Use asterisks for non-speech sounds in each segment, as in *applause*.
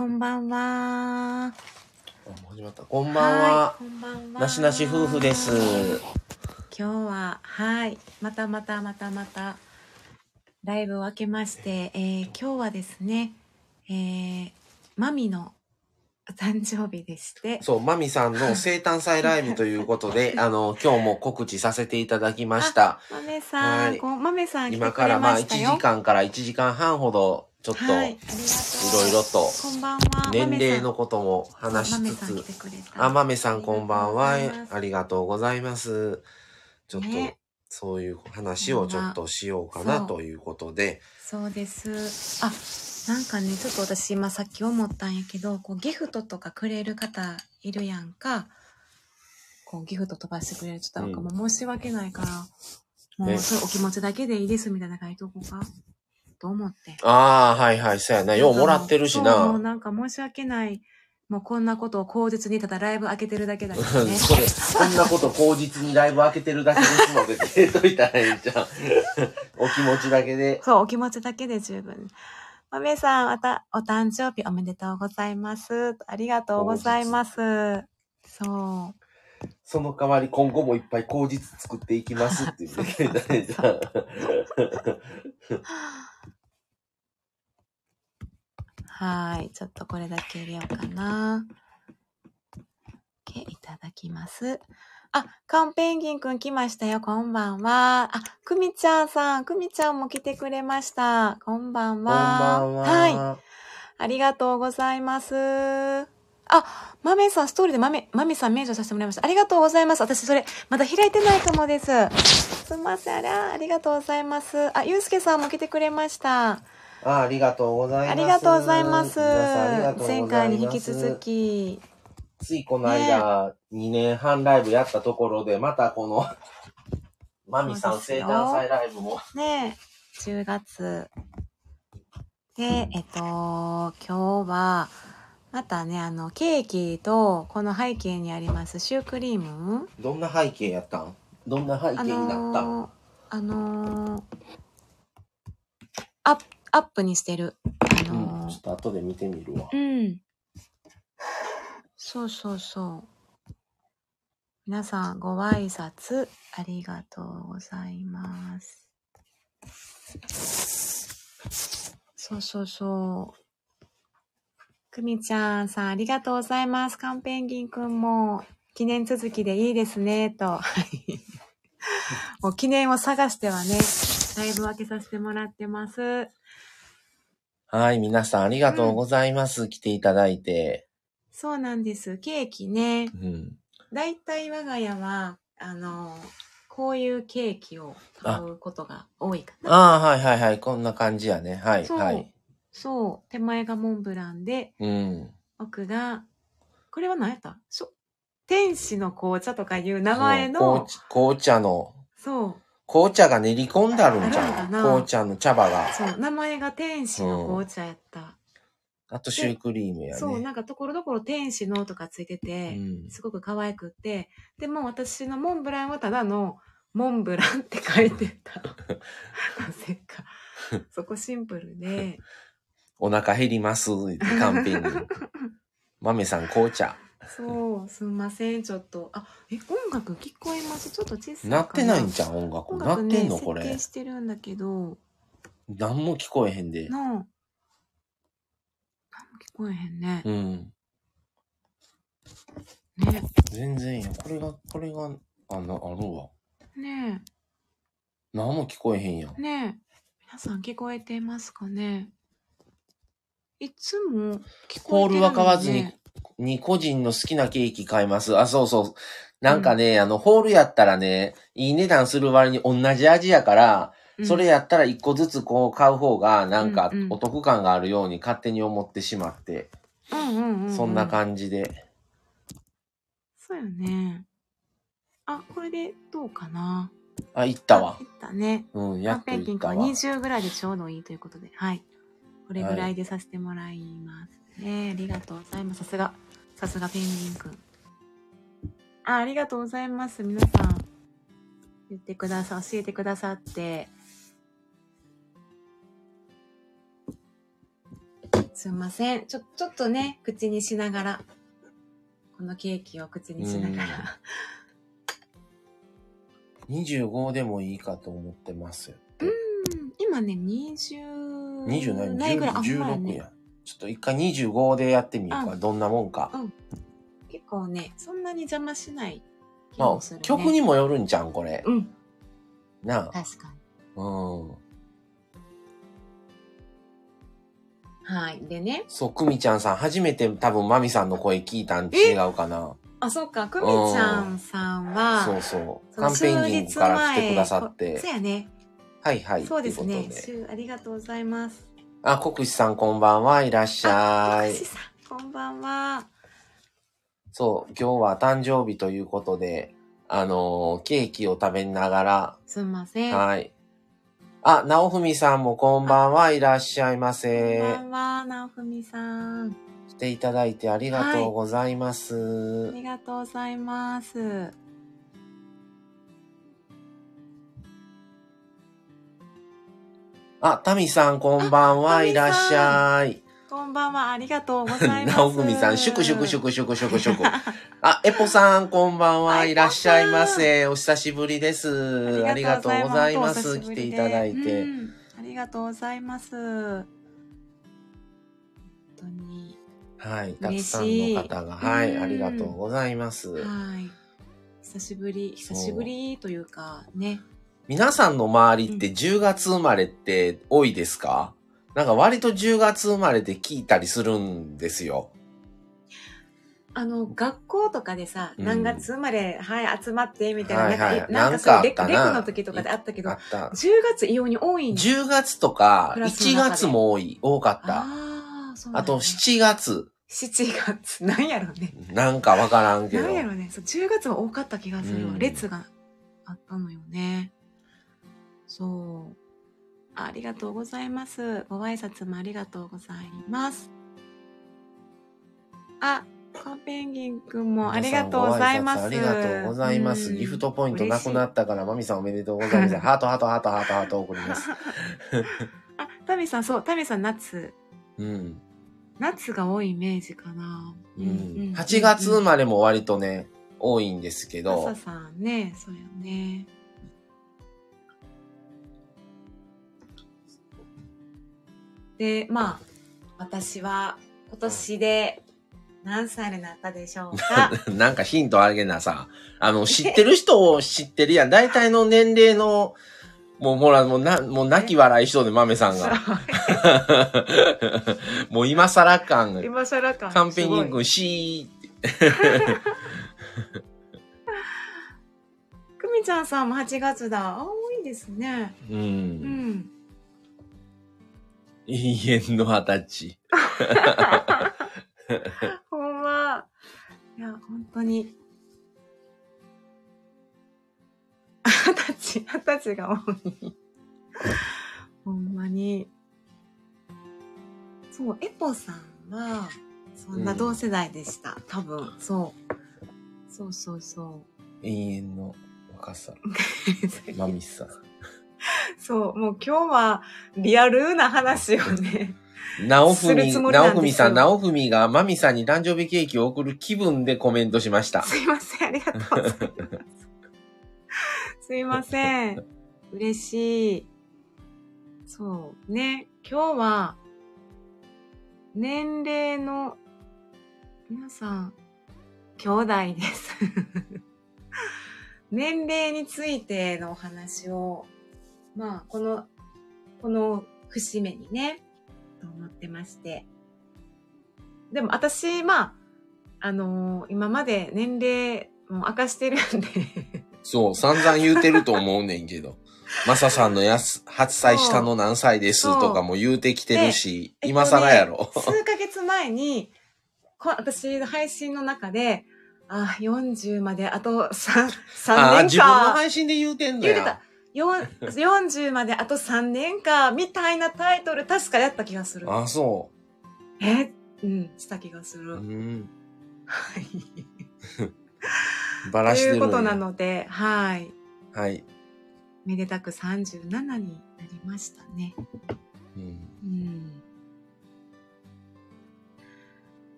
こんばんは。始まった。こんばんは。いこんばんは。なしなし夫婦です。今日は、はい。またまたまたまた、ライブを開けまして、えー今日はですね、えー、マミのお誕生日でして、そう、マミさんの *laughs* 生誕祭ライブということで、あの、今日も告知させていただきました。マメさん、はいこうマメさん来て今くれからまあ1ましたよ。時間から1時間半ほど、ちょっと、はい。ろいろと。年齢のことも話しつつ。あ、まめさんこんばんはありがとうございます。ちょっとね、そういう話をちょっとしようかなということで、そうです。あ、なんかね、ちょっと私今さっき思ったんやけど、こうギフトとかくれる方いるやんか。こうギフト飛ばしてくれる。ちょっとなんかもう申し訳ないから、もねうそれお気持ちだけでいいですみたいな書いとこうか。と思って。ああ、はいはい、そうやな。ようもらってるしそうもうな。なんか申し訳ない。もうこんなことを口実にただライブ開けてるだけだけうんどね。*laughs* それ、こんなこと口実にライブ開けてるだけですので、入れといたらいいじゃん。*laughs* お気持ちだけで。そう、お気持ちだけで十分。まめさん、またお誕生日おめでとうございます。ありがとうございます。そう。その代わり今後もいっぱい口実作っていきますっていうだけだね、じゃあ。はい。ちょっとこれだけ入れようかな。OK いただきます。あ、カンペンギンくん来ましたよ。こんばんは。あ、くみちゃんさん、くみちゃんも来てくれました。こんばんこんは。ばんは。はい。ありがとうございます。あ、まめさん、ストーリーでまめ、まめさん免除させてもらいました。ありがとうございます。私、それ、まだ開いてないかもです。すみません。あら、ありがとうございます。あ、ゆうすけさんも来てくれました。あありがとうございます。ありがとうございます。前。回に引き続。き。ついこの間、2年半ライブやったところで、またこの、*laughs* マミさん生誕祭ライブも。ねえ、10月。で、えっと、今日は、またね、あの、ケーキと、この背景にありますシュークリームどんな背景やったん？どんな背景あになったん、のー、あのー、アップ、アップにしてる。あうん、のちょっと後で見てみるわ。ー、うん。そうそうそう。皆さん、ご挨拶ありがとうございます。そうそうそう。くみちゃんさん、ありがとうございます。カンペンギンくんも、記念続きでいいですね、と。はい。もう記念を探してはね、ライブ分けさせてもらってます。はい、皆さんありがとうございます。来ていただいて。そうなんです。ケーキね。うん。だいたい我が家は、あの、こういうケーキを買うことが多いかな。ああ、はいはいはい。こんな感じやね。はい、はい。そう。手前がモンブランで、うん。奥が、これは何やった？天使の紅茶とかいう名前の紅茶の、そう、紅茶が練り込んであるんじゃん。紅茶の茶葉が。そう、名前が天使の紅茶やった。あとシュークリームやね。そう、なんかところどころ天使のとかついてて、うんすごく可愛くって、でも私のモンブランはただのモンブランって書いてた。なぜか。そこシンプルで。*laughs* お腹減ります。カンペに。*laughs* 豆さん紅茶。そう、すんません、ちょっと。あ、え、音楽聞こえます？ちょっと小さいかなってないんじゃん、音楽。なってんのこれ設定。してるんだけど、何も聞こえへんで。なあ、何も聞こえへんね。うん。ね、全然や。これが、これが、あの、あるわ。ね何も聞こえへんやんえ、。ねえ。皆さん聞こえてますかね？いつも聞こえてるの、ね、ルは買わずに、に個人の好きなケーキ買います。あ、そうそう。なんかね、あの、ホールやったらね、いい値段する割に同じ味やから、うんそれやったら一個ずつこう買う方が、なんかうんうんお得感があるように勝手に思ってしまって、うんうんうんうん、そんな感じで。そうよね。あ、これでどうかな？あ、行ったわあ。いったね。うん、やっとペンキン君は行ったわ。20ぐらいでちょうどいいということで、はい。これぐらいでさせてもらいますね。ありがとうございます。さすが、さすがペンギン君。あ、ありがとうございます。皆さん、言ってくださ、教えてくださって。すいません。ちょ、ちょっとね、口にしながら、このケーキを口にしながら。25でもいいかと思ってます。うん今ね、20 20ないぐらい、あ、ほんまや16ねや。。ちょっと一回25でやってみようか。うどんなもんか。結構ね、そんなに邪魔しない気まあもする、ね。曲にもよるんじゃん、これ。うん、なあ。確かに。うん。はい。でね、そう、くみちゃんさん、初めて多分マミさんの声聞いたん違うかな。あ、そうか、くみちゃんさんは、そうそう。カンペンギンから来てくださって前。そうやね。はいはい。そうですね。ありがとうございます。あ、国士さんこんばんは。いらっしゃいあ国。士さん、こんばんは。そう、今日は誕生日ということで、あのーケーキを食べながら、すんません。はい。あ、なおふみさんもこんばんはいらっしゃいませ。こんばんは、なおふみさん。来ていただいてありがとうございまあす。りがとうございます。あ、タミさんこんばんはあいらっしゃい。こんばんは、ありがとうございます。なおふみさん、シュクシュクシュクシュクシュクシュク。あ、エポさんこんばんははいいらっしゃいませ。お久しぶりです。あありがとうございまおす。久しぶりで来ていただいて。うんありがとうございます。本当に。はい。たくさんの方が、はい、うんありがとうございます。はい。久しぶり、久しぶりというか、ね。皆さんの周りって10月生まれって多いですか？なんか割と10月生まれで聞いたりするんですよ。あの、学校とかでさ、うん何月生まれ、はい、集まって、みたいな、はいはいなんか、そうレク、の時とかであったけどあ、った。10月異様に多いんだ10月とかクラスの1中で月も多い、多かった。ああ、そうなんあとだ7月、7月、*laughs* なんやろね。なんかわからんけどなん。やろね。そう、10月は多かった気がするわ。うん列があったのよね。そう。ありがとうございます。ご挨拶もありがとうございます。あ、カペンギンくんもありがとうございます。ありがとうございます。うんギフトポイントなくなったから、マミさんおめでとうございます。*laughs* ハートハートハートハートハート送ります。*laughs* あ、タミさん、そう、タミさん夏。うん。夏が多いイメージかな。うん。8月生まれも割とね、多いんですけど朝、さんね、そうよね。で、まあ、私は今年で何歳になったでしょうか？*laughs* なんかヒントあげなさ。あの、知ってる人を知ってるやん。大体の年齢の、もう、ほら、もうな、もう泣き笑いしとで、豆さんが。*laughs* もう今更感が。今更か。カンペニンすごい君、シくみちゃんさんも8月だ。あ、多いですね。ー。う。うんん。永遠の二十歳。ほんま。いや、本当に。二十歳、二十歳が多い。ほんまに。そう、エポさんは、そんな同世代でした。多分、そう。そうそうそ永遠の若さ。う。*laughs* マミさん。*laughs* そう、もう今日はリアルな話をね。なおふみ、さん、なおふみがマミさんに誕生日ケーキを送る気分でコメントしました。すいません、ありがとうございます。すいません。嬉しい。そう。ね、今日は、年齢の、皆さん、兄弟です。年齢についてのお話を、まあ、この、この節目にね、と思ってまして。でも私、まあ、あのー今まで年齢も明かしてるんで、そう、散々言うてると思うねんけど。*laughs* マサさんのやす、8歳下の何歳ですとかも言うてきてるし、で今更やろ。数ヶ月前に、こ私の配信の中で、あ、40まであと 3, 3ああ、年自分のか。配信で言うてんのや言うてた。。よん40まであと3年か、みたいなタイトル確かやった気がする。あ、そえ？うん、した気がすう。る。うん。はい。*laughs* バとラしてるんやいうことなので、はい。はい。めでたく37になりましたね。うんうん。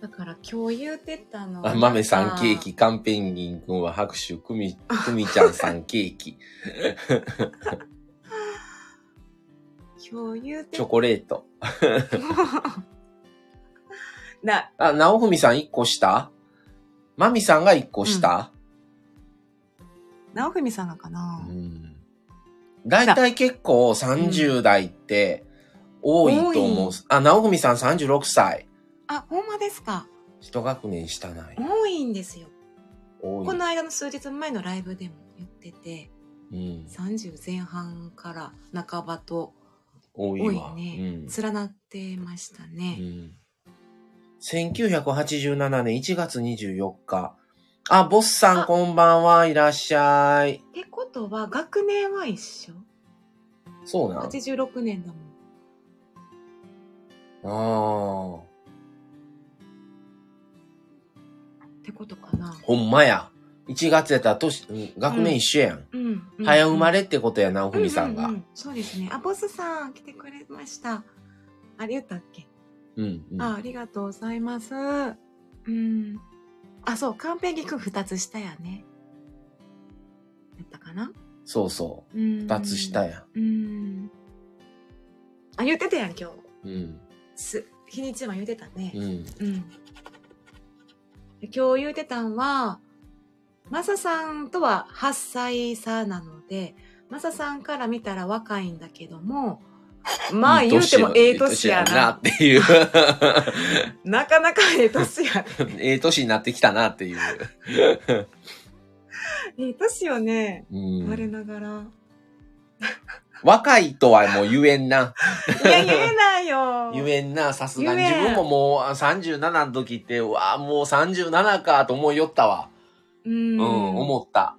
だから今日言うてたのあ、豆さんケーキ。キ、カンペンギンくんは拍手、くみ、くみちゃんさんケーキ、今日言うてチョコレート。*laughs* な、あ、なおふみさん1個下？まみさんが1個下、直文さんがかな、うん、だいたい結構30代って多いと思う。多いあ、なおふみさん36歳。あ、ほんまですか？一学年下ない。多いんですよ。多い。この間の数日前のライブでも言ってて、うん。30前半から半ばと多いわ。多いね、うん連なってましたうね。ん。1987年1月24日。あ、ボスさんあこんばんはいらっしゃい。ってことは、学年は一緒？そうなん。?86 年だもん。ああ。ってことかな。ほんまや。1月やったら年、うん学年一緒やん。うん。うん早生まれってことやな、おふみさんが。うううそうですね。あ、ボスさん来てくれました。あれ言ったっけ、うん、うん。あ、ありがとうございます。うん。あ、そう、カンペギくん二つ下やね。やったかな？そうそう。うん。二つ下や。うん。あ、言ってたやん、今日。うん。す、日にちは言ってたねう。ん。うん。で今日言うてたんは、マサさんとは8歳差なので、マサさんから見たら若いんだけども、*laughs* まあ言うてもええ年やなな。っていう。*laughs* なかなかええ年や。*laughs* ええ年になってきたなっていう。ええ年よね。うん我ながら。若いとはもう言えんな。いや、言えないよ。言えんな、さすがに。自分ももうあ37の時って、うわあもう37かと思いよったわ。ううん、ん。思った。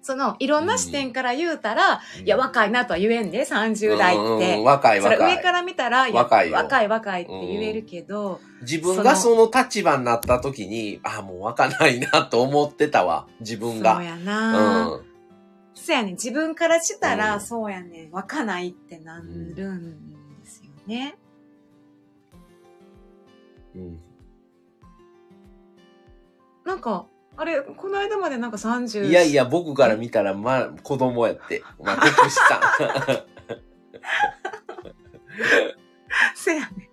その、いろんな視点から言うたら、うんいや、若いなとは言えんで、30代っうんうんて。若いそれ若い。上から見たら、若いよ若い若いって言えるけど、自分がその立場になった時に、あ、もう若ないなと思ってたわ。自分そうが。やうな、ん。そうやね。自分からしたら、うんそうやね。若ないってなるんですよね。うん。なんか、あれ、この間までなんか30。いやいや、僕から見たら、まあ、子供やって。まあ、*laughs* 国士さ *laughs* そうやね。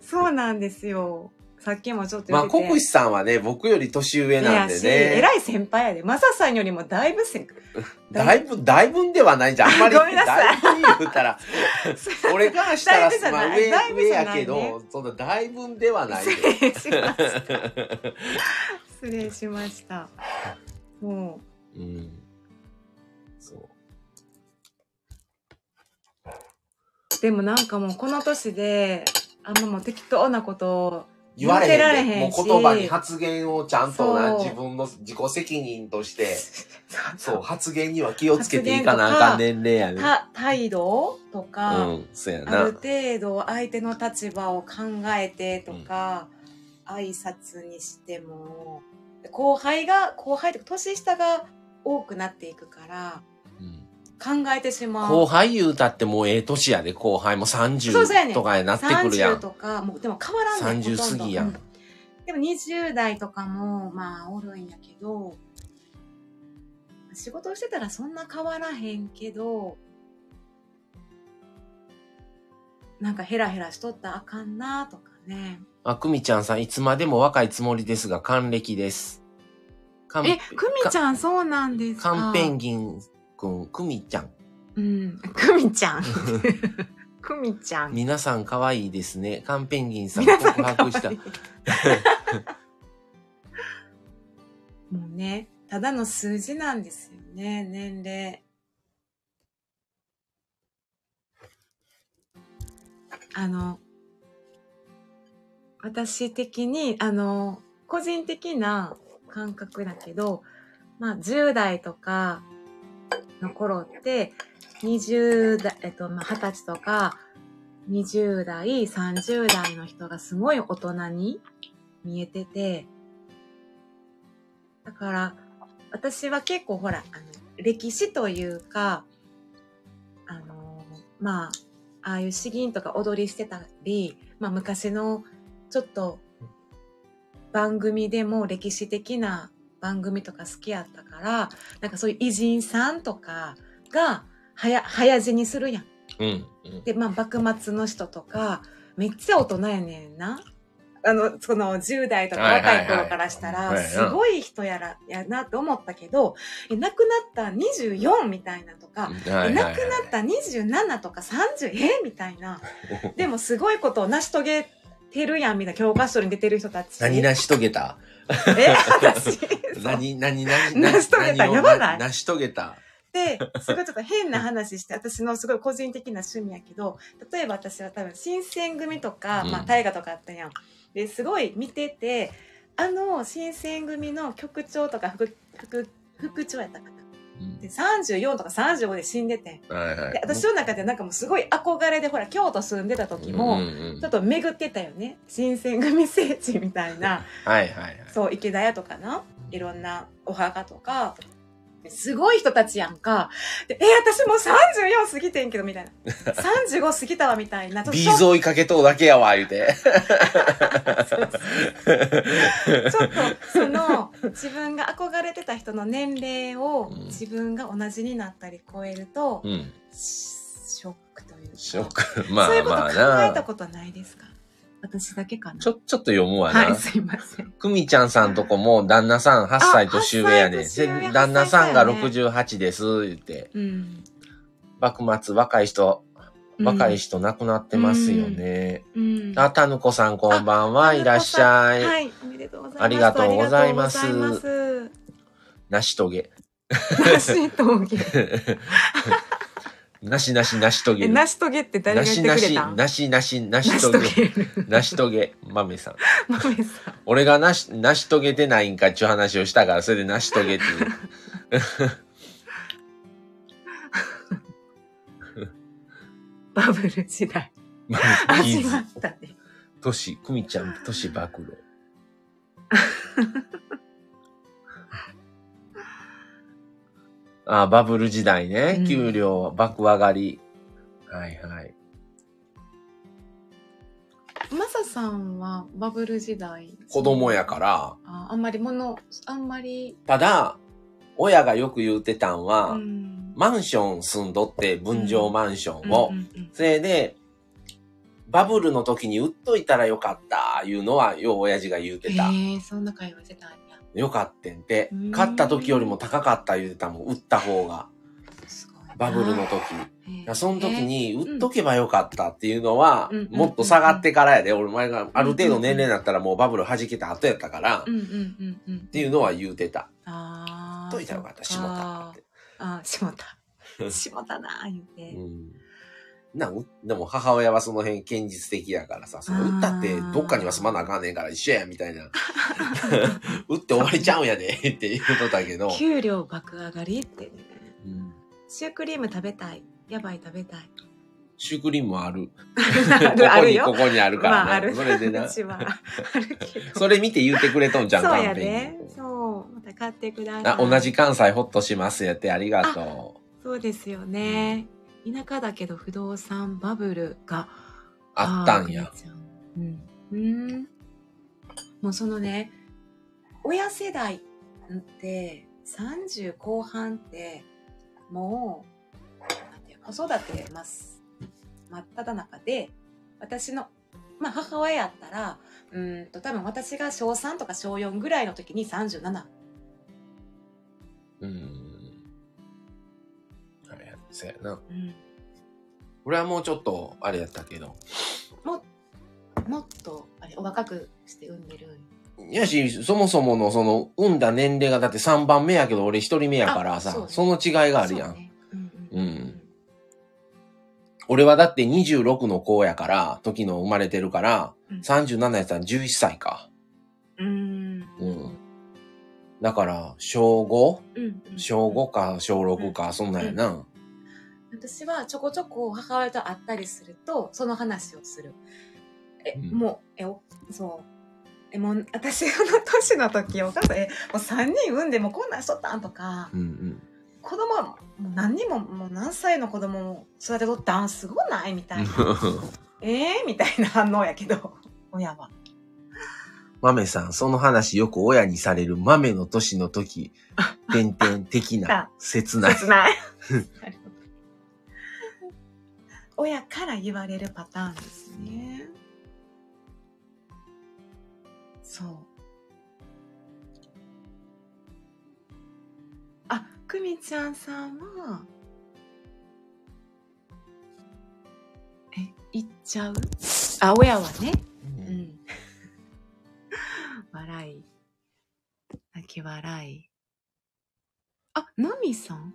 そうなんですよ。さっきもちょっとん。まあ、言ってて。国士さんはね、僕より年上なんでいやし、ね。偉い先輩やで。マサさんよりもだいぶせん。*laughs* だいぶ、だいぶんではないじゃん。あんまり、ごめんなさいだいぶ言うたら、*laughs* 俺からしたらだいぶじ、ゃまあ、ない上、だいぶ上じゃないねやけど、そんなだいぶんではないで。失礼しました。失礼しました。もうん。そう。う、でもなんかもうこの年で、あんまもう適当なことを言われへんもう言葉に発言をちゃんとな、自分の自己責任として、*laughs* そそう、発言には気をつけていかなあかん年齢やね。た態度とか、うん、そうやあなる。程度相手の立場を考えてとか、挨拶にしても後輩が後輩とか年下が多くなっていくからうん考えてしまう。後輩言うたってもうええ年やで、後輩もそうそうやね。30とかになってくるや30ん。とかもうでも変わらんねん30ほとんど過ぎやん。うでも20代とかもまあおるんやけど仕事をしてたらそんな変わらへんけどなんかヘラヘラしとったらあかんなとかね。あ、くみちゃんさん、いつまでも若いつもりですが、還暦です。えくみちゃんそうなんですか？カンペンギンくん、くみちゃん。うんくみちゃん *laughs* くみちゃん皆さん可愛いですね。カンペンギンさん告白した。もうね、ただの数字なんですよね、年齢。あの、私的に、あの、個人的な感覚だけど、まあ、10代とかの頃って、20代、えっと、まあ、20歳とか、20代、30代の人がすごい大人に見えてて、だから、私は結構ほら、あの、歴史というか、あの、まあ、ああいう詩吟とか踊りしてたり、まあ昔のちょっと番組でも歴史的な番組とか好きやったから、なんかそういう偉人さんとかが、早、早死にするやん。うん。うん。で、まあ、幕末の人とか、めっちゃ大人やねんな。あの、その10代とか若い頃からしたら、すごい人やら、やなって思ったけど、え亡くなった24みたいなとか、え亡くなった27とか30、え？みたいな。*laughs* でもすごいことを成し遂げてるやん、みたいな教科書に出てる人たち。何成し遂げた？え、*laughs* 私？何、何、何、成し遂げたやばない成し遂げた？で、すごいちょっと変な話して、私のすごい個人的な趣味やけど、例えば私は多分新選組とか、うんまあ大河とかあったやん。で、すごい見てて、あの新選組の局長とか副、副、副長やったかな？うんで、34とか35で死んでて。はいはい。で、私の中でなんかもうすごい憧れで、ほら、京都住んでた時も、ちょっと巡ってたよね。新選組聖地みたいな。*laughs* はいはいはい。そう、池田屋とかな。いろんなお墓とか。すごい人たちやんか。で、え私もう34過ぎてんけど、みたいな。*laughs* 35過ぎたわ、みたいな。ビー沿いかけとうだけやわ、言うて。ちょっと、その、自分が憧れてた人の年齢をうん自分が同じになったり超えると、うん。ショックというか。ショック。まそういうこと考あまあな。えたことないですか？私だけかなちょ、ちょっと読むわはい、な。すいません。くみちゃんさんとこも旦那さん8歳年上やねん。8歳年上で旦那さんが8歳68です、言って。うん。幕末若い人、若い人。人亡くなってますよね。うん。あ、たぬこさんこんばんは、いらっしゃい。はい、おめでとうございますありがとうございます。なしとげ。なしとげ。*laughs* なしなしなしとえ、げ。なしとげって誰が言ってなしなし、くれたん？なしなし、ななししとげ。なしとげ、まめさん。豆さん。俺がなし、なし遂げてないんかっていう話をしたから、それでなし遂げっていう。バブル時代。ま始まったね。とし、くみちゃん、とし暴露。あバブル時代ねう。ん給料爆上がり。はいはい。マサさんはバブル時代。子供やから。ああんまりもの、あんまり、ただ、親がよく言うてたんは、うん。マンション住んどって、分譲マンションを。うんうんうんそれで、バブルの時に売っといたらよかった、いうのは、よう親父が言うてた。へえ、そんな会話してたんや。よかってんてうん。買った時よりも高かった言うてたもん、売った方が。バブルの時。その時に、売っとけばよかったっていうのはうん、もっと下がってからやで、俺前がある程度年齢になったらもうバブル弾けた後やったから、っていうのは言うてた。ああ。といたらよかった、しもたって。あー、しもた。*laughs* しもたなー言って。うん。な、うでも母親はその辺堅実的やからさ、そのあー売ったってどっかには住まなあかんねんから一緒や、みたいな。*laughs* 売って終わりちゃうんやで、って言うとったけど。給料爆上がりってね。うんシュークリーム食べたい。やばい食べたい。シュークリームもある。*laughs* あるあここに、るよ。ここにあるからな。まあある。それでな。*laughs* それ見て言ってくれとんじゃん、そうやね。にそう。また買ってください。あ、同じ関西ホッとしますやってありがとう。そうですよね。田舎だけど不動産バブルがあったんや。。うん。うん。もうそのね、親世代って30後半ってもう、子育てます。真っ只中で、私の、まあ母親やったら、うーんと多分私が小3とか小4ぐらいの時に37。うん。はい、そうやな。うん。俺はもうちょっと、あれやったけど。もっと、あれ、お若くして産んでる。やし、そもそものその、産んだ年齢がだって3番目やけど、俺1人目やからさ、あそうその違いがあるやん。そうねうんううんん俺はだって26の子やから、時の生まれてるから、うん37やったら11歳か。うん。うん。だから、小 5? うんうん小5か小6か、そんなんやな。私はちょこちょこ母親と会ったりすると、その話をする。え、うんもう、え、おそう。え、もう、私の年の時、お母さん、え、もう3人産んでもうこんなんしとったんとか、うんうん。子供はもう何人も、もう何歳の子供も育てとったんすごないみたいな。*laughs* えー、みたいな反応やけど、*laughs* 親は。豆さん、その話よく親にされる豆の年の時、*laughs* 点々的な、切ない。切ない。親から言われるパターンですね。そう。あ、くみちゃんさんは、え、言っちゃう？あ、親はね。ううんん。*laughs* 笑い。泣き笑い。あ、ナミさん？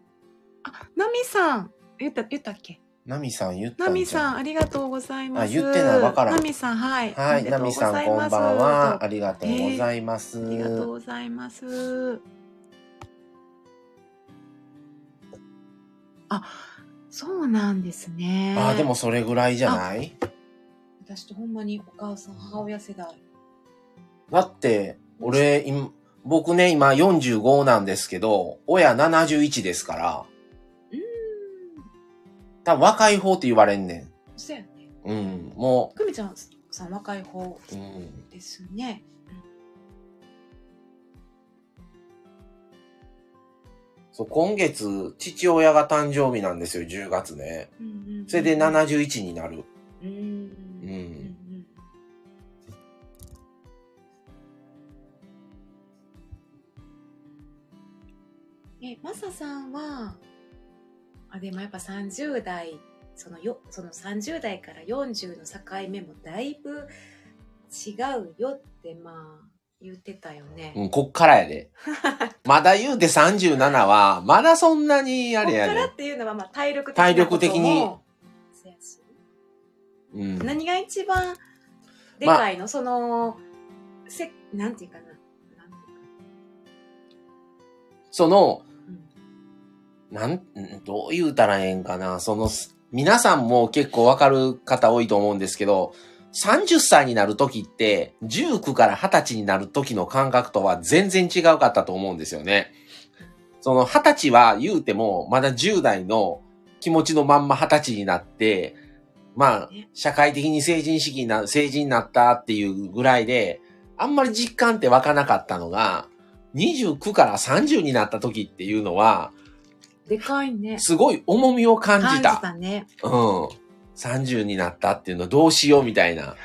あ、ナミさん言った、言ったっけ？ナミさん言ったナんじゃん。ミさん、ありがとうございます。あ言ってないわからんナミさん、はい。はい、ナミさんこんばんは。ありがとうございます。ありがとうございます。あ、そうなんですね。あ、でもそれぐらいじゃない？私とほんまにお母さん、母親世代。だって、俺、今僕ね、今45なんですけど、親71ですから。多分若い方って言われんねそうやね。ん。うん、もくみちゃんさん若い方う、うん。ですね。そう、今月、父親が誕生日なんですよ、10月ね。うんうんうんそれで71になる。うん。うんうんうんえ、マサさんは、あ、でもやっぱ30代、そのよ、その30代から40の境目もだいぶ違うよって、まあ、言ってたよね。うん、こっからやで。*laughs* まだ言うて37は、まだそんなにあこっれやで。からっていうのは、まあ、体力的な体力的にうん。何が一番でかいの、その、せ、なんていうかな？その、うんなん、どう言うたらええんかな。その、皆さんも結構わかる方多いと思うんですけど、30歳になる時って、19から20歳になる時の感覚とは全然違うかったと思うんですよね。その20歳は言うても、まだ10代の気持ちのまんま20歳になって、まあ、社会的に成人式な、成人になったっていうぐらいで、あんまり実感って湧かなかったのが、29から30になった時っていうのは、でかいね。すごい重みを感じた。感じたね。うん。30になったっていうのどうしようみたいな。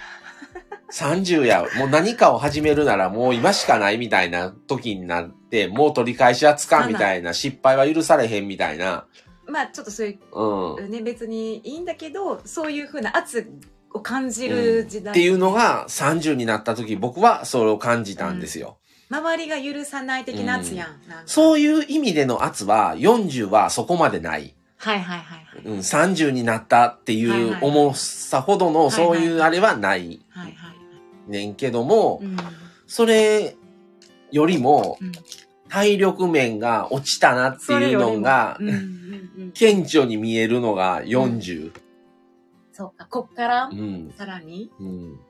30や、もう何かを始めるならもう今しかないみたいな時になって、もう取り返しはつかんみたいな、失敗は許されへんみたいな。まあちょっとそういうん。うね別にいいんだけどそういうふうな圧を感じる時代、っていうのが30になった時、僕はそれを感じたんですよ。周りが許さない的な圧やん,、なんか。そういう意味での圧は、40はそこまでない。はいはいはいはい。うん、30になったっていう重さほどのそういうあれはない。はいはいねんけども、うん。それよりもうん。体力面が落ちたなっていうのが顕著に見えるのが40。そうかこっからうん。さらに。うん。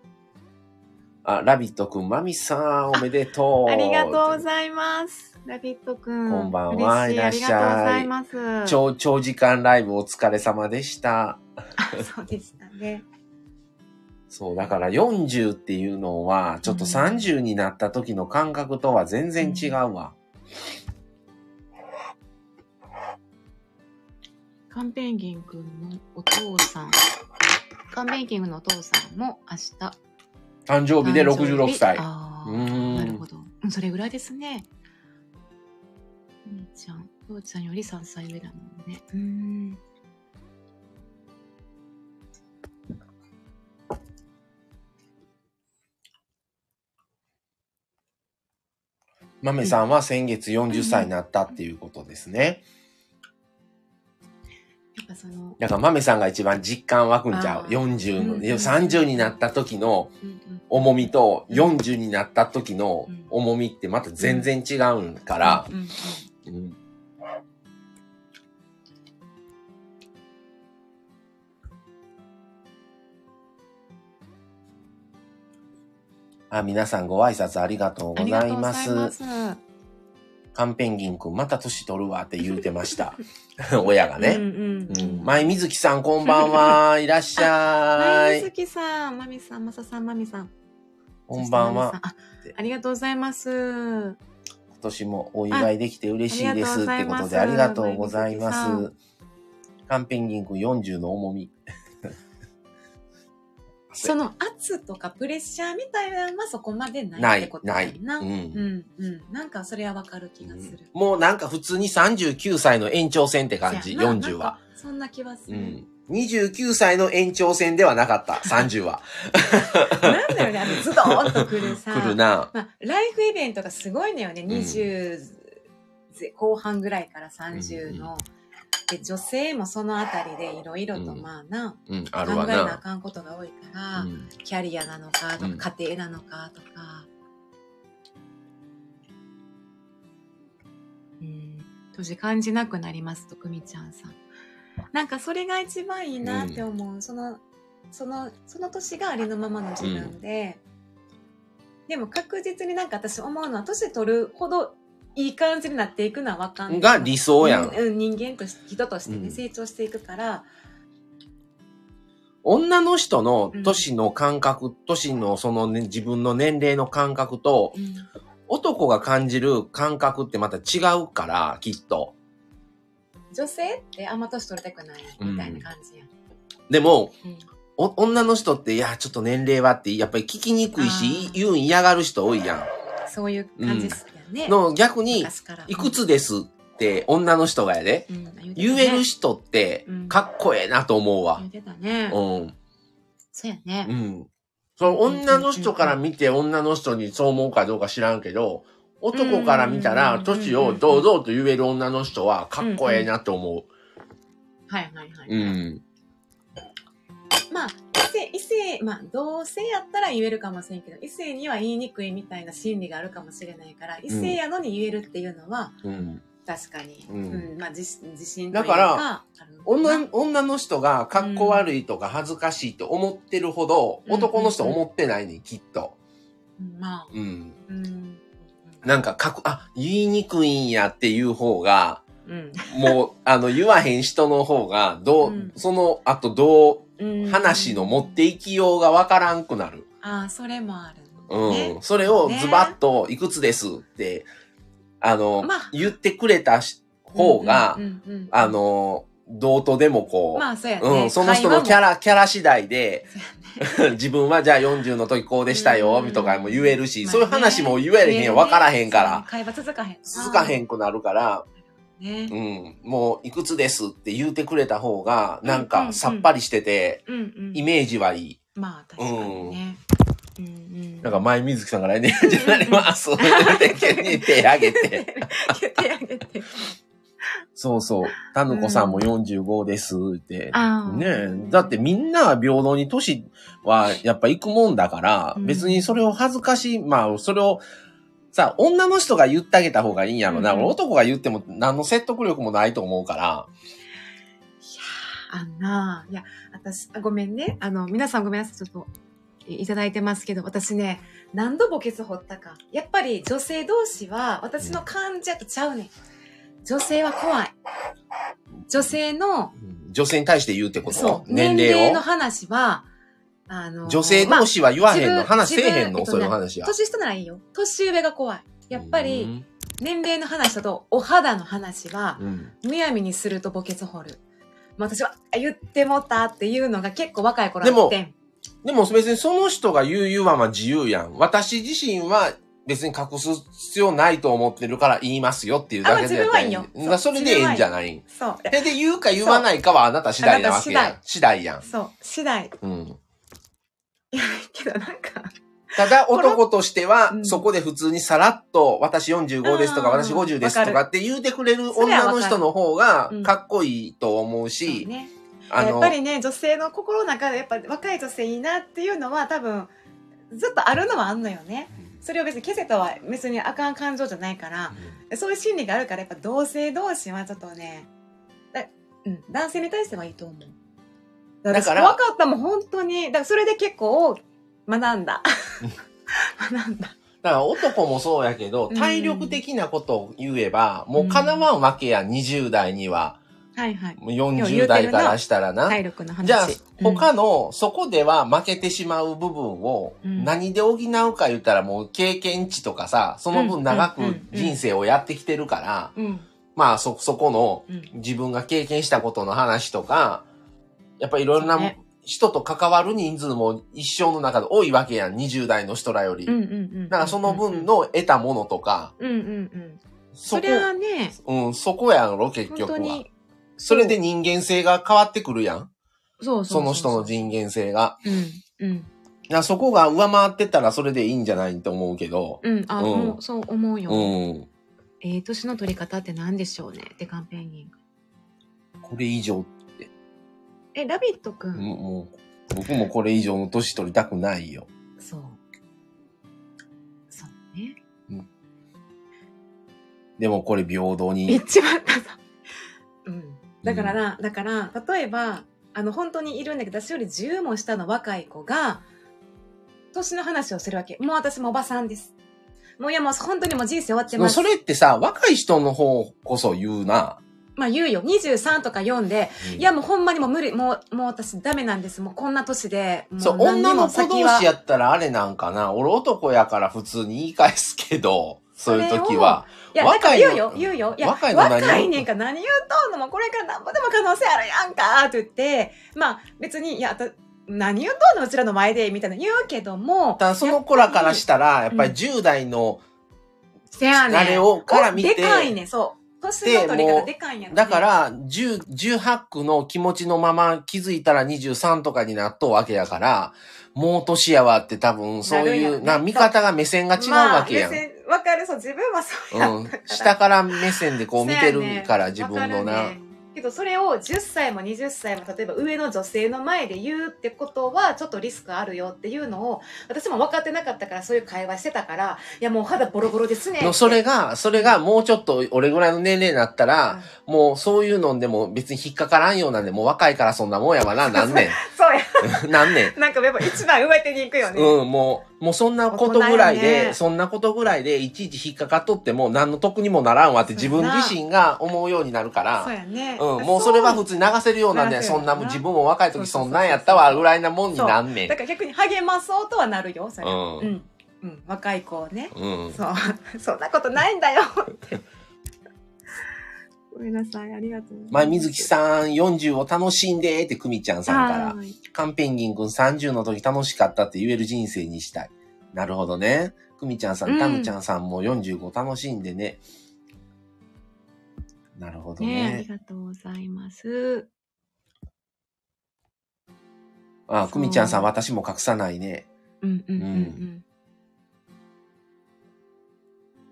あ、ラビットくん、マミさん、おめでとう。*laughs* ありがとうございます。ラビットくんこんばんは嬉しいいらっしゃい。ありがとうございます。長、長時間ライブお疲れ様でした。あ *laughs* そうでしたね。そう、だから40っていうのは、ちょっとうん。30になった時の感覚とは全然違うわ。カンペンギンくんのお父さん。カンペンギンのお父さんも明日誕生日で66歳。ああなるほど、うん、それぐらいですね。お兄ちゃん。父ちゃんより3歳上だもんね。うーん。マメさんは先月40歳になったっていうことですね。やっぱその、だからマメさんが一番実感湧くんちゃう？あー ?40 の、うん30になった時の重みとうん。40になった時のうん。重みってまた全然違うんから、うんうんうん。あ、皆さんご挨拶ありがとうごありがとうございます。。カンペンギンくんまた年取るわって言うてました。*laughs* 親がね。うんうんううんん。前水木さんこんばんは。いらっしゃはい、い。みずきさん、まみさん、まささん、まみさん。こんばんは。あありがとうございます。今年もお祝いできて嬉しいですってことであありがとうございます。カンペンギン君40の重み。その圧とかプレッシャーみたいなのはそこまでなないいってこ、とない。だよな。ううんん。うん。なんかそれはわかる気がする。もうなんか普通に39歳の延長戦って感じ、そやな40は。。そんな気はする。うん。29歳の延長戦ではなかった、30は。*laughs* なんだよね、あのズドーンとくるさ。来るな。まあ、ライフイベントがすごいのよね。ん20後半ぐらいから30の。で、女性もそのあたりでいろいろとうんまあな、うん、考あるわえなあな。かんことが多いから、うんキャリアなのかとか、うん家庭なのかとか。うん、年感じなくなりますと、くみちゃんさん。なんかそれが一番いいなって思う。その、その、その年がありのままの自分で、でも確実になんか私思うのは、年取るほどいい感じになっていくのはわかんない。が理想やん。うんうん、人間として、人としてね、うん。成長していくから、女の人の年の感覚、年のその、ね、自分の年齢の感覚と、うん。男が感じる感覚ってまた違うから、きっと。女性ってあんま年取りたくないみたいな感じやん。でも、女の人って、いや、ちょっと年齢はって、やっぱり聞きにくいし言うん嫌がる人多いやそういう感じっすよの、逆に、いくつですって、女の人がやで、うん言える人ってう、んかっこええなと思うわ言う。てたね。うん。そうやねう。ん。その女の人から見て女の人にそう思うかどうか知らんけど、男から見たらうん年を堂々と言える女の人はかっこええなと思はいはいはい。う。うん。まあ、異性、異性、まあ、同性やったら言えるかもしれんけど、異性には言いにくいみたいな心理があるかもしれないから、異性やのに言えるっていうのは、うん。確かに、ううんん、まあ、自信、自信というだからか、あるのかな女、女の人がかっこ悪いとか恥ずかしいと思ってるほど、うん男の人思ってないねん、きっと。うんまあ、うん。うん。なんかかく、あ、言いにくいんやっていう方が、うん。もう、あの、言わへん人の方が、どう、うんその後どうんう、話の持っていきようがわからんくなる。ああ、それもあるうん。それをズバッと、いくつですって、あの、まあ。言ってくれたし方が、うんうんうんうん。あ、の、どうとでもこう、まあ、そうやね。うん、その人のキャラ、ラ、キャラ次第で、ね。*laughs* 自分はじゃあ40の時こうでしたよ、うんとかも言えるし、まあね。そういう話も言えれへんよ、わからへんから、会話続かへん。続かへんくなるから、ね。うん、もういくつですって言うてくれた方が、なんうんうんうんかさっぱりしてて、うんうん。イメージはいい。まあ、確かにね。うんうん。なんか前水木さんが来年じゃなります。って急に手挙げて。手挙げて。そうそう。たぬこさんも45ですって。ああ。ねえ。だってみんなは平等に年はやっぱ行くもんだから、うん別にそれを恥ずかしい、まあそれを、さ、女の人が言ってあげた方がいいんやろな。うんうん男が言っても何の説得力もないと思うから。あんなあいや、私、あごめんね。あの、皆さんごめんなさい。ちょっと、いいただいてますけど、私ね、何度墓穴掘ったか。やっぱり女性同士は、私の感じやとちゃうねん。女性は怖い。女性の、うん女性に対して言うってこと？年年齢の話は、あの、女性同士は言わへんの、まあ話せえへんの、自分そういう話は。年下ならいいよ。年上が怖い。やっぱうり、ん、年齢の話だと、お肌の話は、うん。むやみにすると墓穴掘る。まあ私は、あ言ってもったっていうのが結構若い頃あってん。でも別にその人が言う言うはまあ自由やん。私自身は別に隠す必要ないと思ってるから言いますよっていうだけであまあ自分はいいよだからそれでええんじゃないそう。それで言うか言わないかはあなた次第なわけやん。次第やん。そう。次第。うん。けどなんか、ただ男としてはう、ん。そこで普通にさらっと、私45ですとか、私50ですとわかかって言うてくれる女の人の方がうん。かっこいいと思うし、ね。やっぱ、りね、女性の心の中でやっぱ若い女性いいなっていうのは多分、ずっとあるのはあんのよね。それを別に消せとは別にあかん感情じゃないから、そういう心理があるからやっぱ同性同士はちょっとね、だうん、男性に対してはいいと思う。だから分かったもん、本当に。だからそれで結構学んだ。*laughs* 学んだ。だから男もそうやけどう、ん体力的なことを言えば、もう叶わんわけやん、20代には。はいはい。もう40代からしたらな。体力の話。じゃあ、うん他の、そこでは負けてしまう部分を、うん何で補うか言ったらもう経験値とかさ、その分長くうんうんうん人生をやってきてるから、うん。まあそ、そこのうん。自分が経験したことの話とか、やっぱりいろんな人と関わる人数も一生の中で多いわけやん、20代の人らより。うんうんうん。だからその分。の得たものとか、うんうんうん。そこそれ、はね、うん、そこやろ、結局は。それで人間性が変わってくるやん。そうそうその人の人間性が。うん。うん。いやそこが上回ってたらそれでいいんじゃないと思うけど。うん。あ、うんそう思うよ。うん。ええ年の取り方って何でしょうね。デカンペンギン。これ以上、え、ラビットく。うん？もう、僕もこれ以上の年取りたくないよ。そう。そうね。でもこれ平等に。一番ダサ。うん。だからな、だから、例えば、あの、本当にいるんだけど、私より10も下の若い子が、年の話をするわけ。もう私もおばさんです。もういやもう本当にもう人生終わってます。それってさ、若い人の方こそ言うな。まあ言うよ。23とか読んで、うんいやもうほんまにもう無理、もう、もう私ダメなんです。もうこんな年で。もそう、女の子同士やったらあれなんかな。俺男やから普通に言い返すけど、そういう時は。いや、若いの言うよ、言うよ。いや、若若いいの何ねんか何言うとんの？もうこれからなんぼでも可能性あるやんかって言って、まあ別に、いや、何言うとんのうちらの前でみたいな言うけども。ただその子らからしたら、やっぱりうん10代の、せやねん。あれをから見ておでかいねん、そう。で。だか、ら、10、18区の気持ちのまま気づいたら23とかになっとうわけやから、もう年やわって多分そういう、な見方が目線が違うわけやん。わかる、そう、自分はそうや。うん。下から目線でこう見てるから、自分のな。けどそれを10歳も20歳も例えば上の女性の前で言うってことはちょっとリスクあるよっていうのを私も分かってなかったからそういう会話してたからいやもう肌ボロボロですねそれが、それがもうちょっと俺ぐらいの年齢になったら、もうそういうのでも別に引っかからんようなんで、もう若いからそんなもんやわな、なんね *laughs* そうやん。*laughs* なんねん。なんかやっぱ一番上手に行くよね、うん、もう、もうそんなことぐらいで、ね。そんなことぐらいで、いちいち引っかかっとっても、何の得にもならんわって自分自身が思うようになるから、そうやね。うん、もうそれは普通に流せるようなんで、流せるよな。そんな自分も若い時そんなんやったわ、ぐらいなもんになんねん。だ。から逆に励まそうとはなるよそれ。うん。うん、うん、若い子をね。うん。そう。*laughs* そんなことないんだよ。っ *laughs* てごめんなさいありがとう前水木さん40を楽しんでってくみちゃんさんから。はいカンペンギン君30の時楽しかったって言える人生にしたい。なるほどね。くみちゃんさん、うんたむちゃんさんも45楽しんでね。なるほどねありね。がとうございます。あ、くみちゃんさん、私も隠さないね。うんうんうんうん。